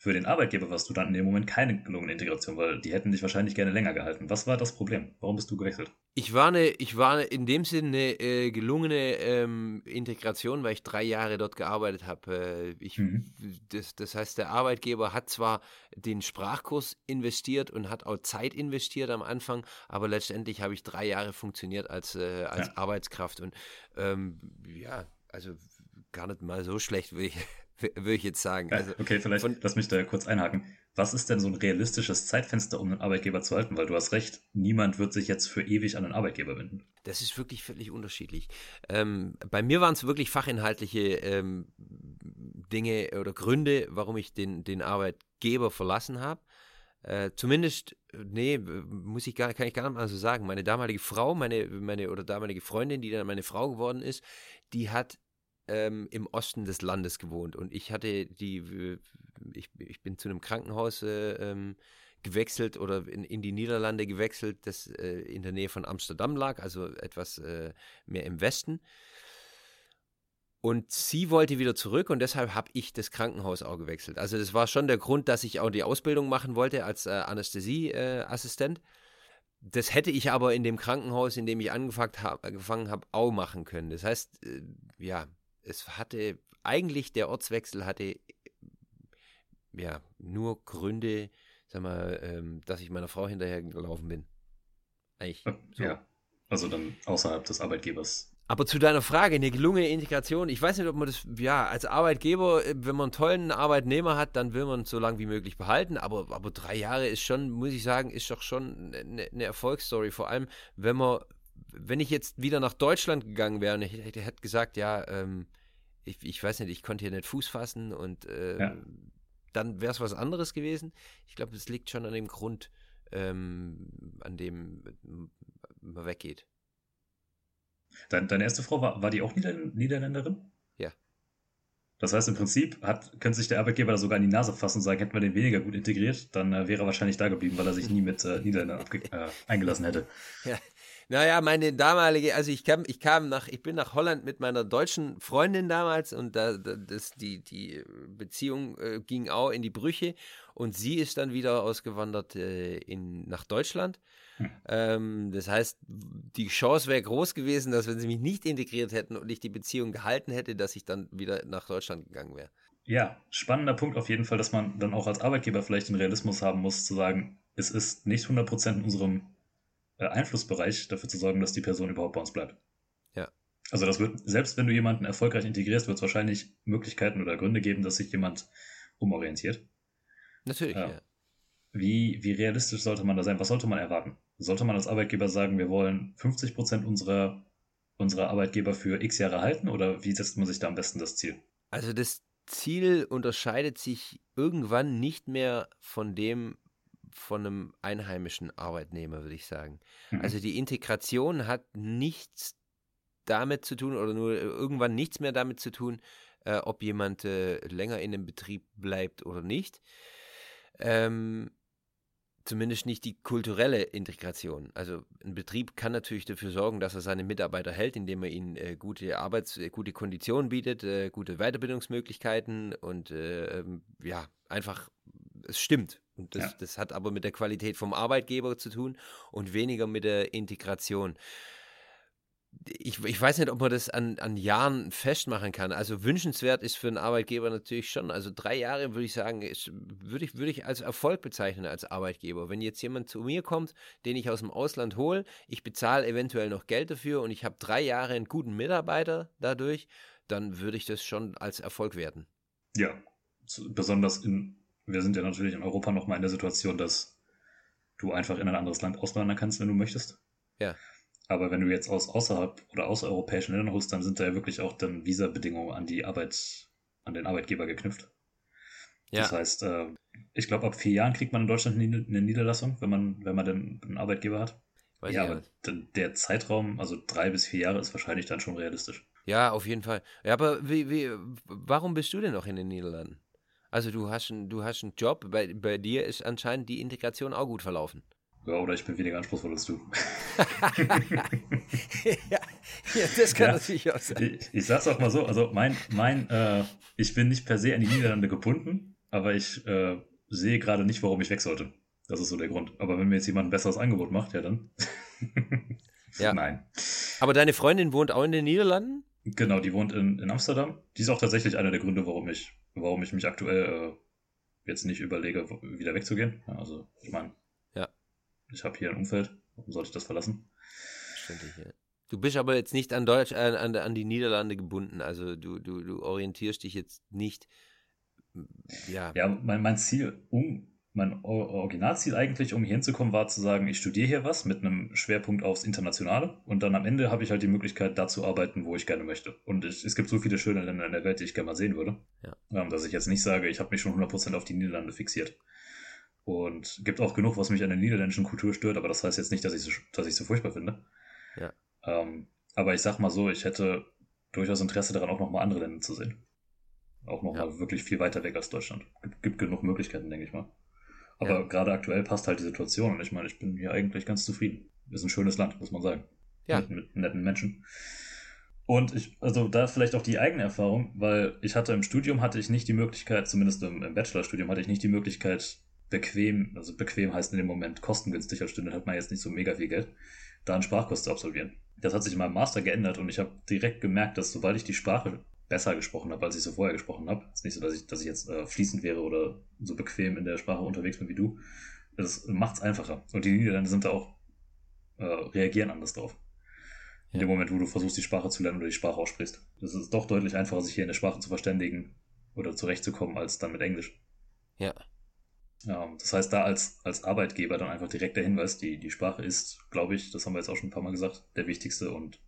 Für den Arbeitgeber warst du dann in dem Moment keine gelungene Integration, weil die hätten dich wahrscheinlich gerne länger gehalten. Was war das Problem? Warum bist du gewechselt? Ich war, eine, ich war in dem Sinne eine äh, gelungene ähm, Integration, weil ich drei Jahre dort gearbeitet habe. Äh, mhm. das, das heißt, der Arbeitgeber hat zwar den Sprachkurs investiert und hat auch Zeit investiert am Anfang, aber letztendlich habe ich drei Jahre funktioniert als, äh, als ja. Arbeitskraft. Und ähm, ja, also gar nicht mal so schlecht, würde ich, würde ich jetzt sagen. Also okay, vielleicht von, lass mich da kurz einhaken. Was ist denn so ein realistisches Zeitfenster, um einen Arbeitgeber zu halten? Weil du hast recht, niemand wird sich jetzt für ewig an einen Arbeitgeber wenden. Das ist wirklich völlig unterschiedlich. Ähm, bei mir waren es wirklich fachinhaltliche ähm, Dinge oder Gründe, warum ich den, den Arbeitgeber verlassen habe. Äh, zumindest, nee, muss ich gar, kann ich gar nicht mal so sagen. Meine damalige Frau, meine, meine oder damalige Freundin, die dann meine Frau geworden ist, die hat ähm, im Osten des Landes gewohnt und ich hatte die, ich, ich bin zu einem Krankenhaus äh, ähm, gewechselt oder in, in, die Niederlande gewechselt, das äh, in der Nähe von Amsterdam lag, also etwas äh, mehr im Westen. Und sie wollte wieder zurück und deshalb habe ich das Krankenhaus auch gewechselt. Also das war schon der Grund, dass ich auch die Ausbildung machen wollte als äh, Anästhesieassistent. das hätte ich aber in dem Krankenhaus, in dem ich angefangen habe, hab, auch machen können. Das heißt, äh, ja, es hatte eigentlich der Ortswechsel hatte ja nur Gründe, sag mal, ähm, dass ich meiner Frau hinterher gelaufen bin. Eigentlich. [laughs] So. Ja. Also dann außerhalb des Arbeitgebers. Aber zu deiner Frage, eine gelungene Integration, ich weiß nicht, ob man das, ja, als Arbeitgeber, äh, wenn man einen tollen Arbeitnehmer hat, dann will man es so lange wie möglich behalten, aber, aber drei Jahre ist schon, muss ich sagen, ist doch schon eine, eine Erfolgsstory, vor allem, wenn man, wenn ich jetzt wieder nach Deutschland gegangen wäre und ich hätte, hätte gesagt, ja, ähm, ich, ich weiß nicht, ich konnte hier nicht Fuß fassen und äh, ja. dann wäre es was anderes gewesen. Ich glaube, es liegt schon an dem Grund, ähm, an dem man weggeht. Deine, deine erste Frau, war, war die auch Nieder Niederländerin? Ja. Das heißt, im Prinzip hat, könnte sich der Arbeitgeber da sogar in die Nase fassen und sagen, hätten wir den weniger gut integriert, dann äh, wäre er wahrscheinlich da geblieben, weil er sich nie mit äh, Niederländern äh, eingelassen hätte. Ja, naja, meine damalige, also ich kam, ich kam nach, ich bin nach Holland mit meiner deutschen Freundin damals und da, das, die, die Beziehung äh, ging auch in die Brüche und sie ist dann wieder ausgewandert äh, in, nach Deutschland. Hm. Ähm, das heißt, die Chance wäre groß gewesen, dass wenn sie mich nicht integriert hätten und ich die Beziehung gehalten hätte, dass ich dann wieder nach Deutschland gegangen wäre. Ja, spannender Punkt auf jeden Fall, dass man dann auch als Arbeitgeber vielleicht den Realismus haben muss, zu sagen, es ist nicht 100% in unserem Einflussbereich dafür zu sorgen, dass die Person überhaupt bei uns bleibt. Ja. Also das wird, selbst wenn du jemanden erfolgreich integrierst, wird es wahrscheinlich Möglichkeiten oder Gründe geben, dass sich jemand umorientiert. Natürlich, ja. ja. Wie, wie realistisch sollte man da sein? Was sollte man erwarten? Sollte man als Arbeitgeber sagen, wir wollen 50 Prozent unserer, unserer Arbeitgeber für x Jahre halten oder wie setzt man sich da am besten das Ziel? Also das Ziel unterscheidet sich irgendwann nicht mehr von dem, von einem einheimischen Arbeitnehmer, würde ich sagen. Mhm. Also die Integration hat nichts damit zu tun oder nur irgendwann nichts mehr damit zu tun, äh, ob jemand äh, länger in dem Betrieb bleibt oder nicht. Ähm, zumindest nicht die kulturelle Integration. Also ein Betrieb kann natürlich dafür sorgen, dass er seine Mitarbeiter hält, indem er ihnen äh, gute Arbeits-, äh, gute Konditionen bietet, äh, gute Weiterbildungsmöglichkeiten und äh, ähm, ja, einfach, es stimmt. Und das, ja. das hat aber mit der Qualität vom Arbeitgeber zu tun und weniger mit der Integration. Ich, ich, weiß nicht, ob man das an, an, Jahren festmachen kann. Also wünschenswert ist für einen Arbeitgeber natürlich schon. Also drei Jahre würde ich sagen, ist, würde, ich, würde ich als Erfolg bezeichnen als Arbeitgeber. Wenn jetzt jemand zu mir kommt, den ich aus dem Ausland hole, ich bezahle eventuell noch Geld dafür und ich habe drei Jahre einen guten Mitarbeiter dadurch, dann würde ich das schon als Erfolg werten. Ja, besonders in wir sind ja natürlich in Europa nochmal in der Situation, dass du einfach in ein anderes Land auswandern kannst, wenn du möchtest. Ja. Aber wenn du jetzt aus außerhalb oder außereuropäischen Ländern holst, dann sind da ja wirklich auch dann Visabedingungen an die Arbeit, an den Arbeitgeber geknüpft. Ja. Das heißt, äh, ich glaube, ab vier Jahren kriegt man in Deutschland eine Niederlassung, wenn man, wenn man denn einen Arbeitgeber hat. Weiß ja, aber der Zeitraum, also drei bis vier Jahre, ist wahrscheinlich dann schon realistisch. Ja, auf jeden Fall. Ja, aber wie, wie, warum bist du denn noch in den Niederlanden? Also du hast, einen, du hast einen Job, bei, bei dir ist anscheinend die Integration auch gut verlaufen. Ja, oder ich bin weniger anspruchsvoll als du. [laughs] ja, ja, das kann ja, natürlich auch sein. Ich, ich sag's auch mal so, also mein, mein, äh, ich bin nicht per se an die Niederlande gebunden, aber ich äh, sehe gerade nicht, warum ich weg sollte. Das ist so der Grund. Aber wenn mir jetzt jemand ein besseres Angebot macht, ja dann. [laughs] ja. Nein. Aber deine Freundin wohnt auch in den Niederlanden? Genau, die wohnt in, in Amsterdam. Die ist auch tatsächlich einer der Gründe, warum ich, warum ich mich aktuell äh, jetzt nicht überlege, wieder wegzugehen. Also, ich meine, ja. ich habe hier ein Umfeld. Warum sollte ich das verlassen? Verständlich, ja. Du bist aber jetzt nicht an Deutsch, äh, an, an die Niederlande gebunden. Also du, du, du orientierst dich jetzt nicht. Ja, ja mein, mein Ziel, um mein Originalziel eigentlich, um hier hinzukommen, war zu sagen, ich studiere hier was mit einem Schwerpunkt aufs Internationale und dann am Ende habe ich halt die Möglichkeit, da zu arbeiten, wo ich gerne möchte. Und ich, es gibt so viele schöne Länder in der Welt, die ich gerne mal sehen würde, ja. Ähm, dass ich jetzt nicht sage, ich habe mich schon 100% auf die Niederlande fixiert. Und gibt auch genug, was mich an der niederländischen Kultur stört, aber das heißt jetzt nicht, dass ich so, dass ich so furchtbar finde. Ja. Ähm, aber ich sag mal so, ich hätte durchaus Interesse daran, auch nochmal andere Länder zu sehen. Auch nochmal ja. wirklich viel weiter weg als Deutschland. Gibt, gibt genug Möglichkeiten, denke ich mal. Aber ja. gerade aktuell passt halt die Situation und ich meine, ich bin hier eigentlich ganz zufrieden. Ist ein schönes Land, muss man sagen. Ja. Mit, mit netten Menschen. Und ich, also da vielleicht auch die eigene Erfahrung, weil ich hatte im Studium hatte ich nicht die Möglichkeit, zumindest im, im Bachelorstudium hatte ich nicht die Möglichkeit, bequem, also bequem heißt in dem Moment kostengünstig als Student hat man jetzt nicht so mega viel Geld, da einen Sprachkurs zu absolvieren. Das hat sich in meinem Master geändert und ich habe direkt gemerkt, dass sobald ich die Sprache besser gesprochen habe, als ich so vorher gesprochen habe. Es ist nicht so, dass ich, dass ich jetzt äh, fließend wäre oder so bequem in der Sprache unterwegs bin wie du. Das macht es einfacher. Und die Niederlande sind da auch, äh, reagieren anders drauf. In dem Moment, wo du versuchst, die Sprache zu lernen oder die Sprache aussprichst. Das ist doch deutlich einfacher, sich hier in der Sprache zu verständigen oder zurechtzukommen, als dann mit Englisch. Ja. ja das heißt, da als, als Arbeitgeber dann einfach direkt der Hinweis, die, die Sprache ist, glaube ich, das haben wir jetzt auch schon ein paar Mal gesagt, der wichtigste und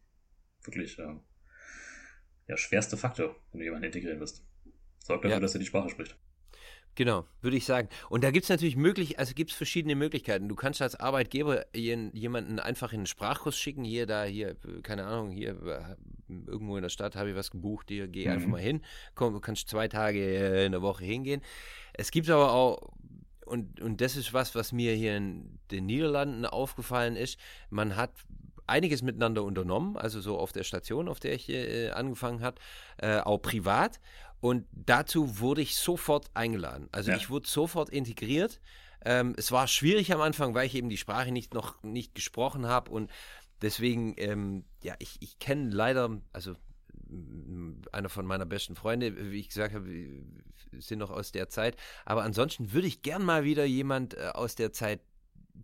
wirklich äh, ja, schwerste Faktor, wenn du jemanden integrieren willst. Sorg dafür, ja. dass er die Sprache spricht. Genau, würde ich sagen. Und da gibt es natürlich möglich, also gibt es verschiedene Möglichkeiten. Du kannst als Arbeitgeber jemanden einfach in einen Sprachkurs schicken, hier, da, hier, keine Ahnung, hier irgendwo in der Stadt habe ich was gebucht, hier, geh mhm. einfach mal hin. Komm, du kannst zwei Tage äh, in der Woche hingehen. Es gibt aber auch, und, und das ist was, was mir hier in den Niederlanden aufgefallen ist, man hat einiges miteinander unternommen, also so auf der Station, auf der ich äh, angefangen habe, äh, auch privat. Und dazu wurde ich sofort eingeladen. Also ja. ich wurde sofort integriert. Ähm, es war schwierig am Anfang, weil ich eben die Sprache nicht noch nicht gesprochen habe und deswegen, ähm, ja, ich, ich kenne leider, also einer von meiner besten Freunde, wie ich gesagt habe, sind noch aus der Zeit. Aber ansonsten würde ich gern mal wieder jemand äh, aus der Zeit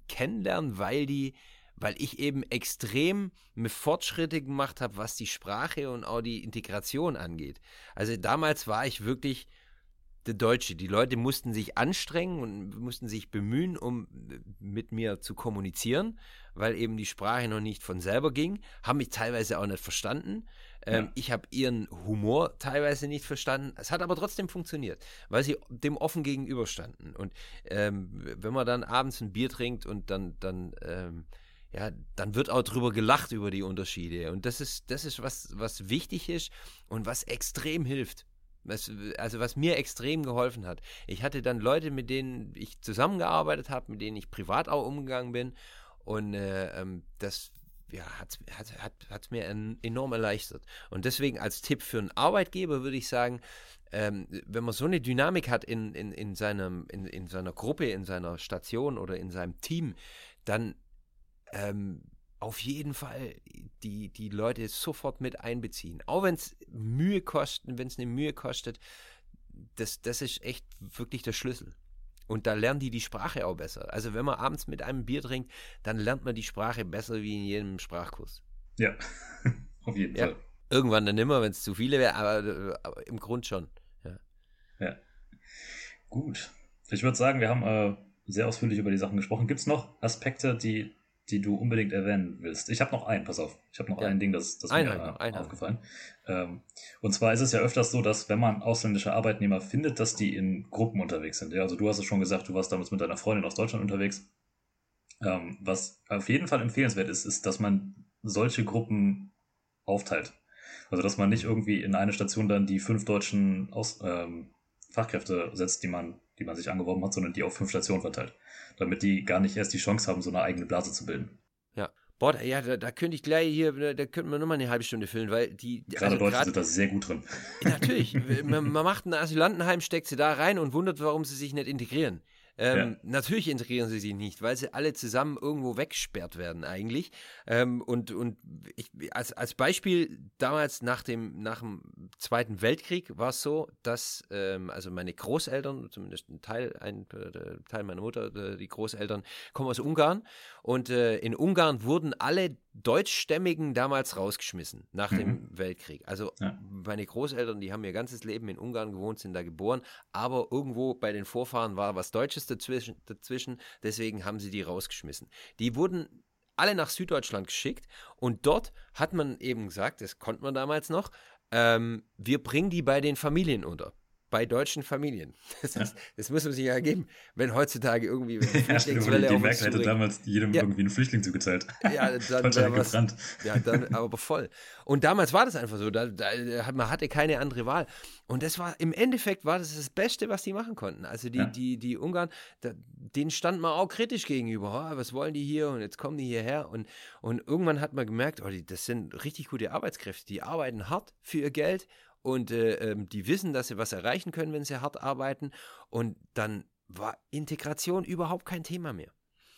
kennenlernen, weil die weil ich eben extrem mit Fortschritte gemacht habe, was die Sprache und auch die Integration angeht. Also damals war ich wirklich der Deutsche. Die Leute mussten sich anstrengen und mussten sich bemühen, um mit mir zu kommunizieren, weil eben die Sprache noch nicht von selber ging, haben mich teilweise auch nicht verstanden. Ähm, ja. Ich habe ihren Humor teilweise nicht verstanden. Es hat aber trotzdem funktioniert, weil sie dem offen gegenüberstanden. Und ähm, wenn man dann abends ein Bier trinkt und dann, dann ähm, ja, dann wird auch drüber gelacht über die Unterschiede. Und das ist, das ist was, was wichtig ist und was extrem hilft. Was, also was mir extrem geholfen hat. Ich hatte dann Leute, mit denen ich zusammengearbeitet habe, mit denen ich privat auch umgegangen bin. Und äh, ähm, das ja, hat es hat, hat, hat mir enorm erleichtert. Und deswegen als Tipp für einen Arbeitgeber würde ich sagen, ähm, wenn man so eine Dynamik hat in, in, in, seinem, in, in seiner Gruppe, in seiner Station oder in seinem Team, dann ähm, auf jeden Fall die, die Leute sofort mit einbeziehen. Auch wenn es Mühe kostet, wenn es eine Mühe kostet, das, das ist echt wirklich der Schlüssel. Und da lernen die die Sprache auch besser. Also wenn man abends mit einem Bier trinkt, dann lernt man die Sprache besser wie in jedem Sprachkurs. Ja, [laughs] auf jeden ja. Fall. Irgendwann dann nimmer, wenn es zu viele wäre, aber, aber, im Grund schon. Ja. ja. Gut. Ich würde sagen, wir haben äh, sehr ausführlich über die Sachen gesprochen. Gibt es noch Aspekte, die die du unbedingt erwähnen willst. Ich habe noch einen, pass auf. Ich habe noch ja. ein Ding, das, das mir noch, aufgefallen. Ähm, und zwar ist es ja öfters so, dass wenn man ausländische Arbeitnehmer findet, dass die in Gruppen unterwegs sind. Ja, also du hast es schon gesagt, du warst damals mit deiner Freundin aus Deutschland unterwegs. Ähm, was auf jeden Fall empfehlenswert ist, ist, dass man solche Gruppen aufteilt. Also dass man nicht irgendwie in eine Station dann die fünf deutschen aus, ähm, Fachkräfte setzt, die man, die man sich angeworben hat, sondern die auf fünf Stationen verteilt damit die gar nicht erst die Chance haben, so eine eigene Blase zu bilden. Ja, Boah, ja, da, da könnte ich gleich hier, da, da könnten wir nochmal eine halbe Stunde füllen, weil die. Gerade also Deutsche grad, sind da sehr gut drin. Natürlich. man, man macht ein Asylantenheim, steckt sie da rein und wundert, warum sie sich nicht integrieren. Ähm, ja. Natürlich integrieren sie sich nicht, weil sie alle zusammen irgendwo weggesperrt werden eigentlich. Ähm, und und ich, als, als Beispiel, damals nach dem, nach dem Zweiten Weltkrieg war es so, dass ähm, also meine Großeltern, zumindest ein Teil, ein äh, Teil meiner Mutter, äh, die Großeltern, kommen aus Ungarn. Und äh, in Ungarn wurden alle Deutschstämmigen damals rausgeschmissen nach mhm. dem Weltkrieg. Also ja. meine Großeltern, die haben ihr ganzes Leben in Ungarn gewohnt, sind da geboren, aber irgendwo bei den Vorfahren war was Deutsches dazwischen, dazwischen deswegen haben sie die rausgeschmissen. Die wurden alle nach Süddeutschland geschickt und dort hat man eben gesagt, das konnte man damals noch, ähm, wir bringen die bei den Familien unter bei deutschen Familien. [laughs] Das, ja. das muss man sich ja ergeben, wenn heutzutage irgendwie [laughs] Flüchtlingswelle ja, die, die Merkel hätte damals jedem ja. irgendwie einen Flüchtling zugezahlt. Ja, dann, [laughs] dann was, ja, dann aber voll. Und damals war das einfach so, da, da, man hatte keine andere Wahl. Und das war, im Endeffekt war das das Beste, was die machen konnten. Also die, ja. die, die Ungarn, da, denen stand man auch kritisch gegenüber. Oh, was wollen die hier? Und jetzt kommen die hierher. Und, und irgendwann hat man gemerkt, oh, die, das sind richtig gute Arbeitskräfte. Die arbeiten hart für ihr Geld und äh, ähm, die wissen, dass sie was erreichen können, wenn sie hart arbeiten. Und dann war Integration überhaupt kein Thema mehr.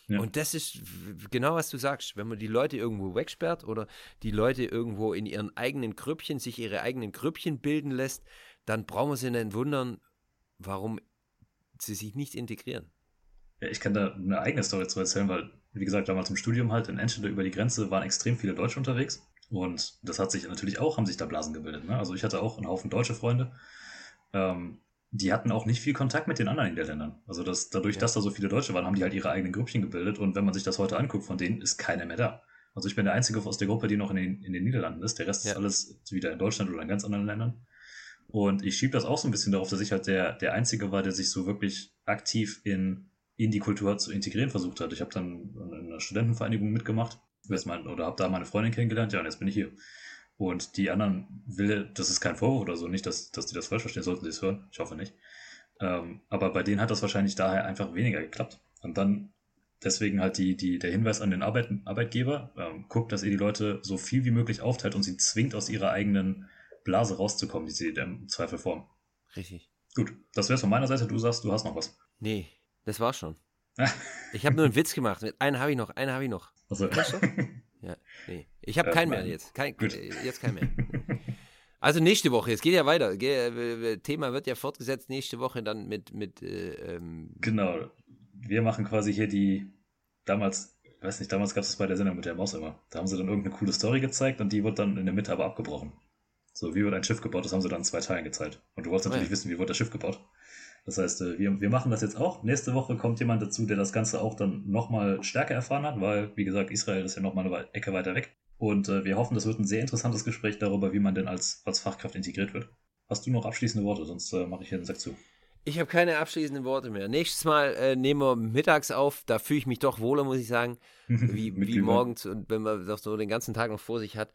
Ja. Und das ist genau, was du sagst. Wenn man die Leute irgendwo wegsperrt oder die Leute irgendwo in ihren eigenen Grüppchen, sich ihre eigenen Grüppchen bilden lässt, dann brauchen wir sie nicht wundern, warum sie sich nicht integrieren. Ja, ich kann da eine eigene Story zu erzählen, weil, wie gesagt, damals im Studium halt in Enschede über die Grenze waren extrem viele Deutsche unterwegs. Und das hat sich natürlich auch, haben sich da Blasen gebildet. Ne? Also ich hatte auch einen Haufen deutsche Freunde. Ähm, die hatten auch nicht viel Kontakt mit den anderen Niederländern. Also das, dadurch, ja. dass da so viele Deutsche waren, haben die halt ihre eigenen Grüppchen gebildet. Und wenn man sich das heute anguckt, von denen ist keiner mehr da. Also ich bin der Einzige aus der Gruppe, die noch in den, in den Niederlanden ist. Der Rest ja. ist alles wieder in Deutschland oder in ganz anderen Ländern. Und ich schiebe das auch so ein bisschen darauf, dass ich halt der, der Einzige war, der sich so wirklich aktiv in, in die Kultur zu integrieren versucht hat. Ich habe dann in einer Studentenvereinigung mitgemacht mein, oder habe da meine Freundin kennengelernt, ja, und jetzt bin ich hier. Und die anderen will, das ist kein Vorwurf oder so, nicht, dass, dass die das falsch verstehen, sollten sie es hören, ich hoffe nicht. Ähm, aber bei denen hat das wahrscheinlich daher einfach weniger geklappt. Und dann deswegen halt die, die, der Hinweis an den Arbeit, Arbeitgeber, ähm, guckt, dass ihr die Leute so viel wie möglich aufteilt und sie zwingt, aus ihrer eigenen Blase rauszukommen, die sie im Zweifel formen. Richtig. Gut, das wär's von meiner Seite. Du sagst, du hast noch was. Nee, das war's schon. [laughs] ich habe nur einen Witz gemacht. Einen habe ich noch, einen habe ich noch. Also. [laughs] Ja, nee. Ich habe keinen mehr jetzt. Kein, jetzt keinen mehr. [laughs] Also nächste Woche, es geht ja weiter. Thema wird ja fortgesetzt nächste Woche dann mit. mit äh, ähm genau. Wir machen quasi hier die. Damals, ich weiß nicht, damals gab es das bei der Sendung mit der Maus immer. Da haben sie dann irgendeine coole Story gezeigt und die wird dann in der Mitte aber abgebrochen. So, wie wird ein Schiff gebaut? Das haben sie dann in zwei Teilen gezeigt. Und du wolltest natürlich oh ja. wissen, wie wird das Schiff gebaut. Das heißt, äh, wir, wir machen das jetzt auch. Nächste Woche kommt jemand dazu, der das Ganze auch dann nochmal stärker erfahren hat, weil, wie gesagt, Israel ist ja nochmal eine Ecke weiter weg. Und äh, wir hoffen, das wird ein sehr interessantes Gespräch darüber, wie man denn als, als Fachkraft integriert wird. Hast du noch abschließende Worte? Sonst äh, mache ich hier den Sack zu. Ich habe keine abschließenden Worte mehr. Nächstes Mal äh, nehmen wir mittags auf. Da fühle ich mich doch wohler, muss ich sagen. [laughs] Wie, wie morgens, und wenn man das so den ganzen Tag noch vor sich hat.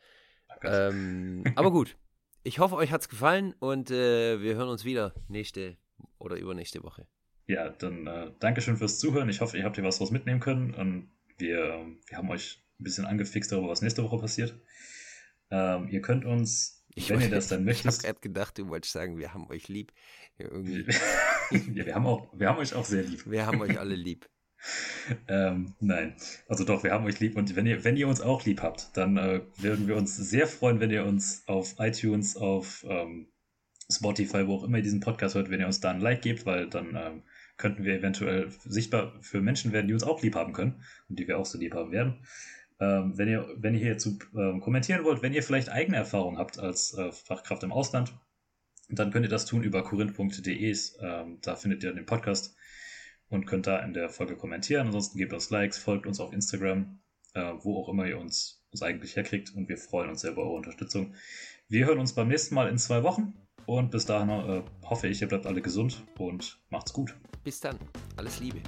Ähm, aber gut. Ich hoffe, euch hat es gefallen und äh, wir hören uns wieder nächste oder übernächste Woche. Ja, dann äh, Dankeschön fürs Zuhören. Ich hoffe, ihr habt hier was draus mitnehmen können. Und wir, wir haben euch ein bisschen angefixt darüber, was nächste Woche passiert. Ähm, ihr könnt uns, ich wenn ihr das dann möchtet. Ich habe gerade gedacht, du wolltest sagen, wir haben euch lieb. Ja, [laughs] ja, wir, haben auch, wir haben euch auch sehr lieb. Wir haben euch alle lieb. [laughs] ähm, nein, also doch, wir haben euch lieb und wenn ihr, wenn ihr uns auch lieb habt, dann äh, würden wir uns sehr freuen, wenn ihr uns auf iTunes, auf ähm, Spotify, wo auch immer ihr diesen Podcast hört, wenn ihr uns da ein Like gebt, weil dann ähm, könnten wir eventuell sichtbar für Menschen werden, die uns auch lieb haben können und die wir auch so lieb haben werden. Ähm, wenn, ihr, wenn ihr hierzu ähm, kommentieren wollt, wenn ihr vielleicht eigene Erfahrungen habt als äh, Fachkraft im Ausland, dann könnt ihr das tun über korinth.de. Ähm, da findet ihr den Podcast und könnt da in der Folge kommentieren. Ansonsten gebt uns Likes, folgt uns auf Instagram, äh, wo auch immer ihr uns, uns eigentlich herkriegt und wir freuen uns sehr über eure Unterstützung. Wir hören uns beim nächsten Mal in zwei Wochen. Und bis dahin äh, hoffe ich, ihr bleibt alle gesund und macht's gut. Bis dann. Alles Liebe.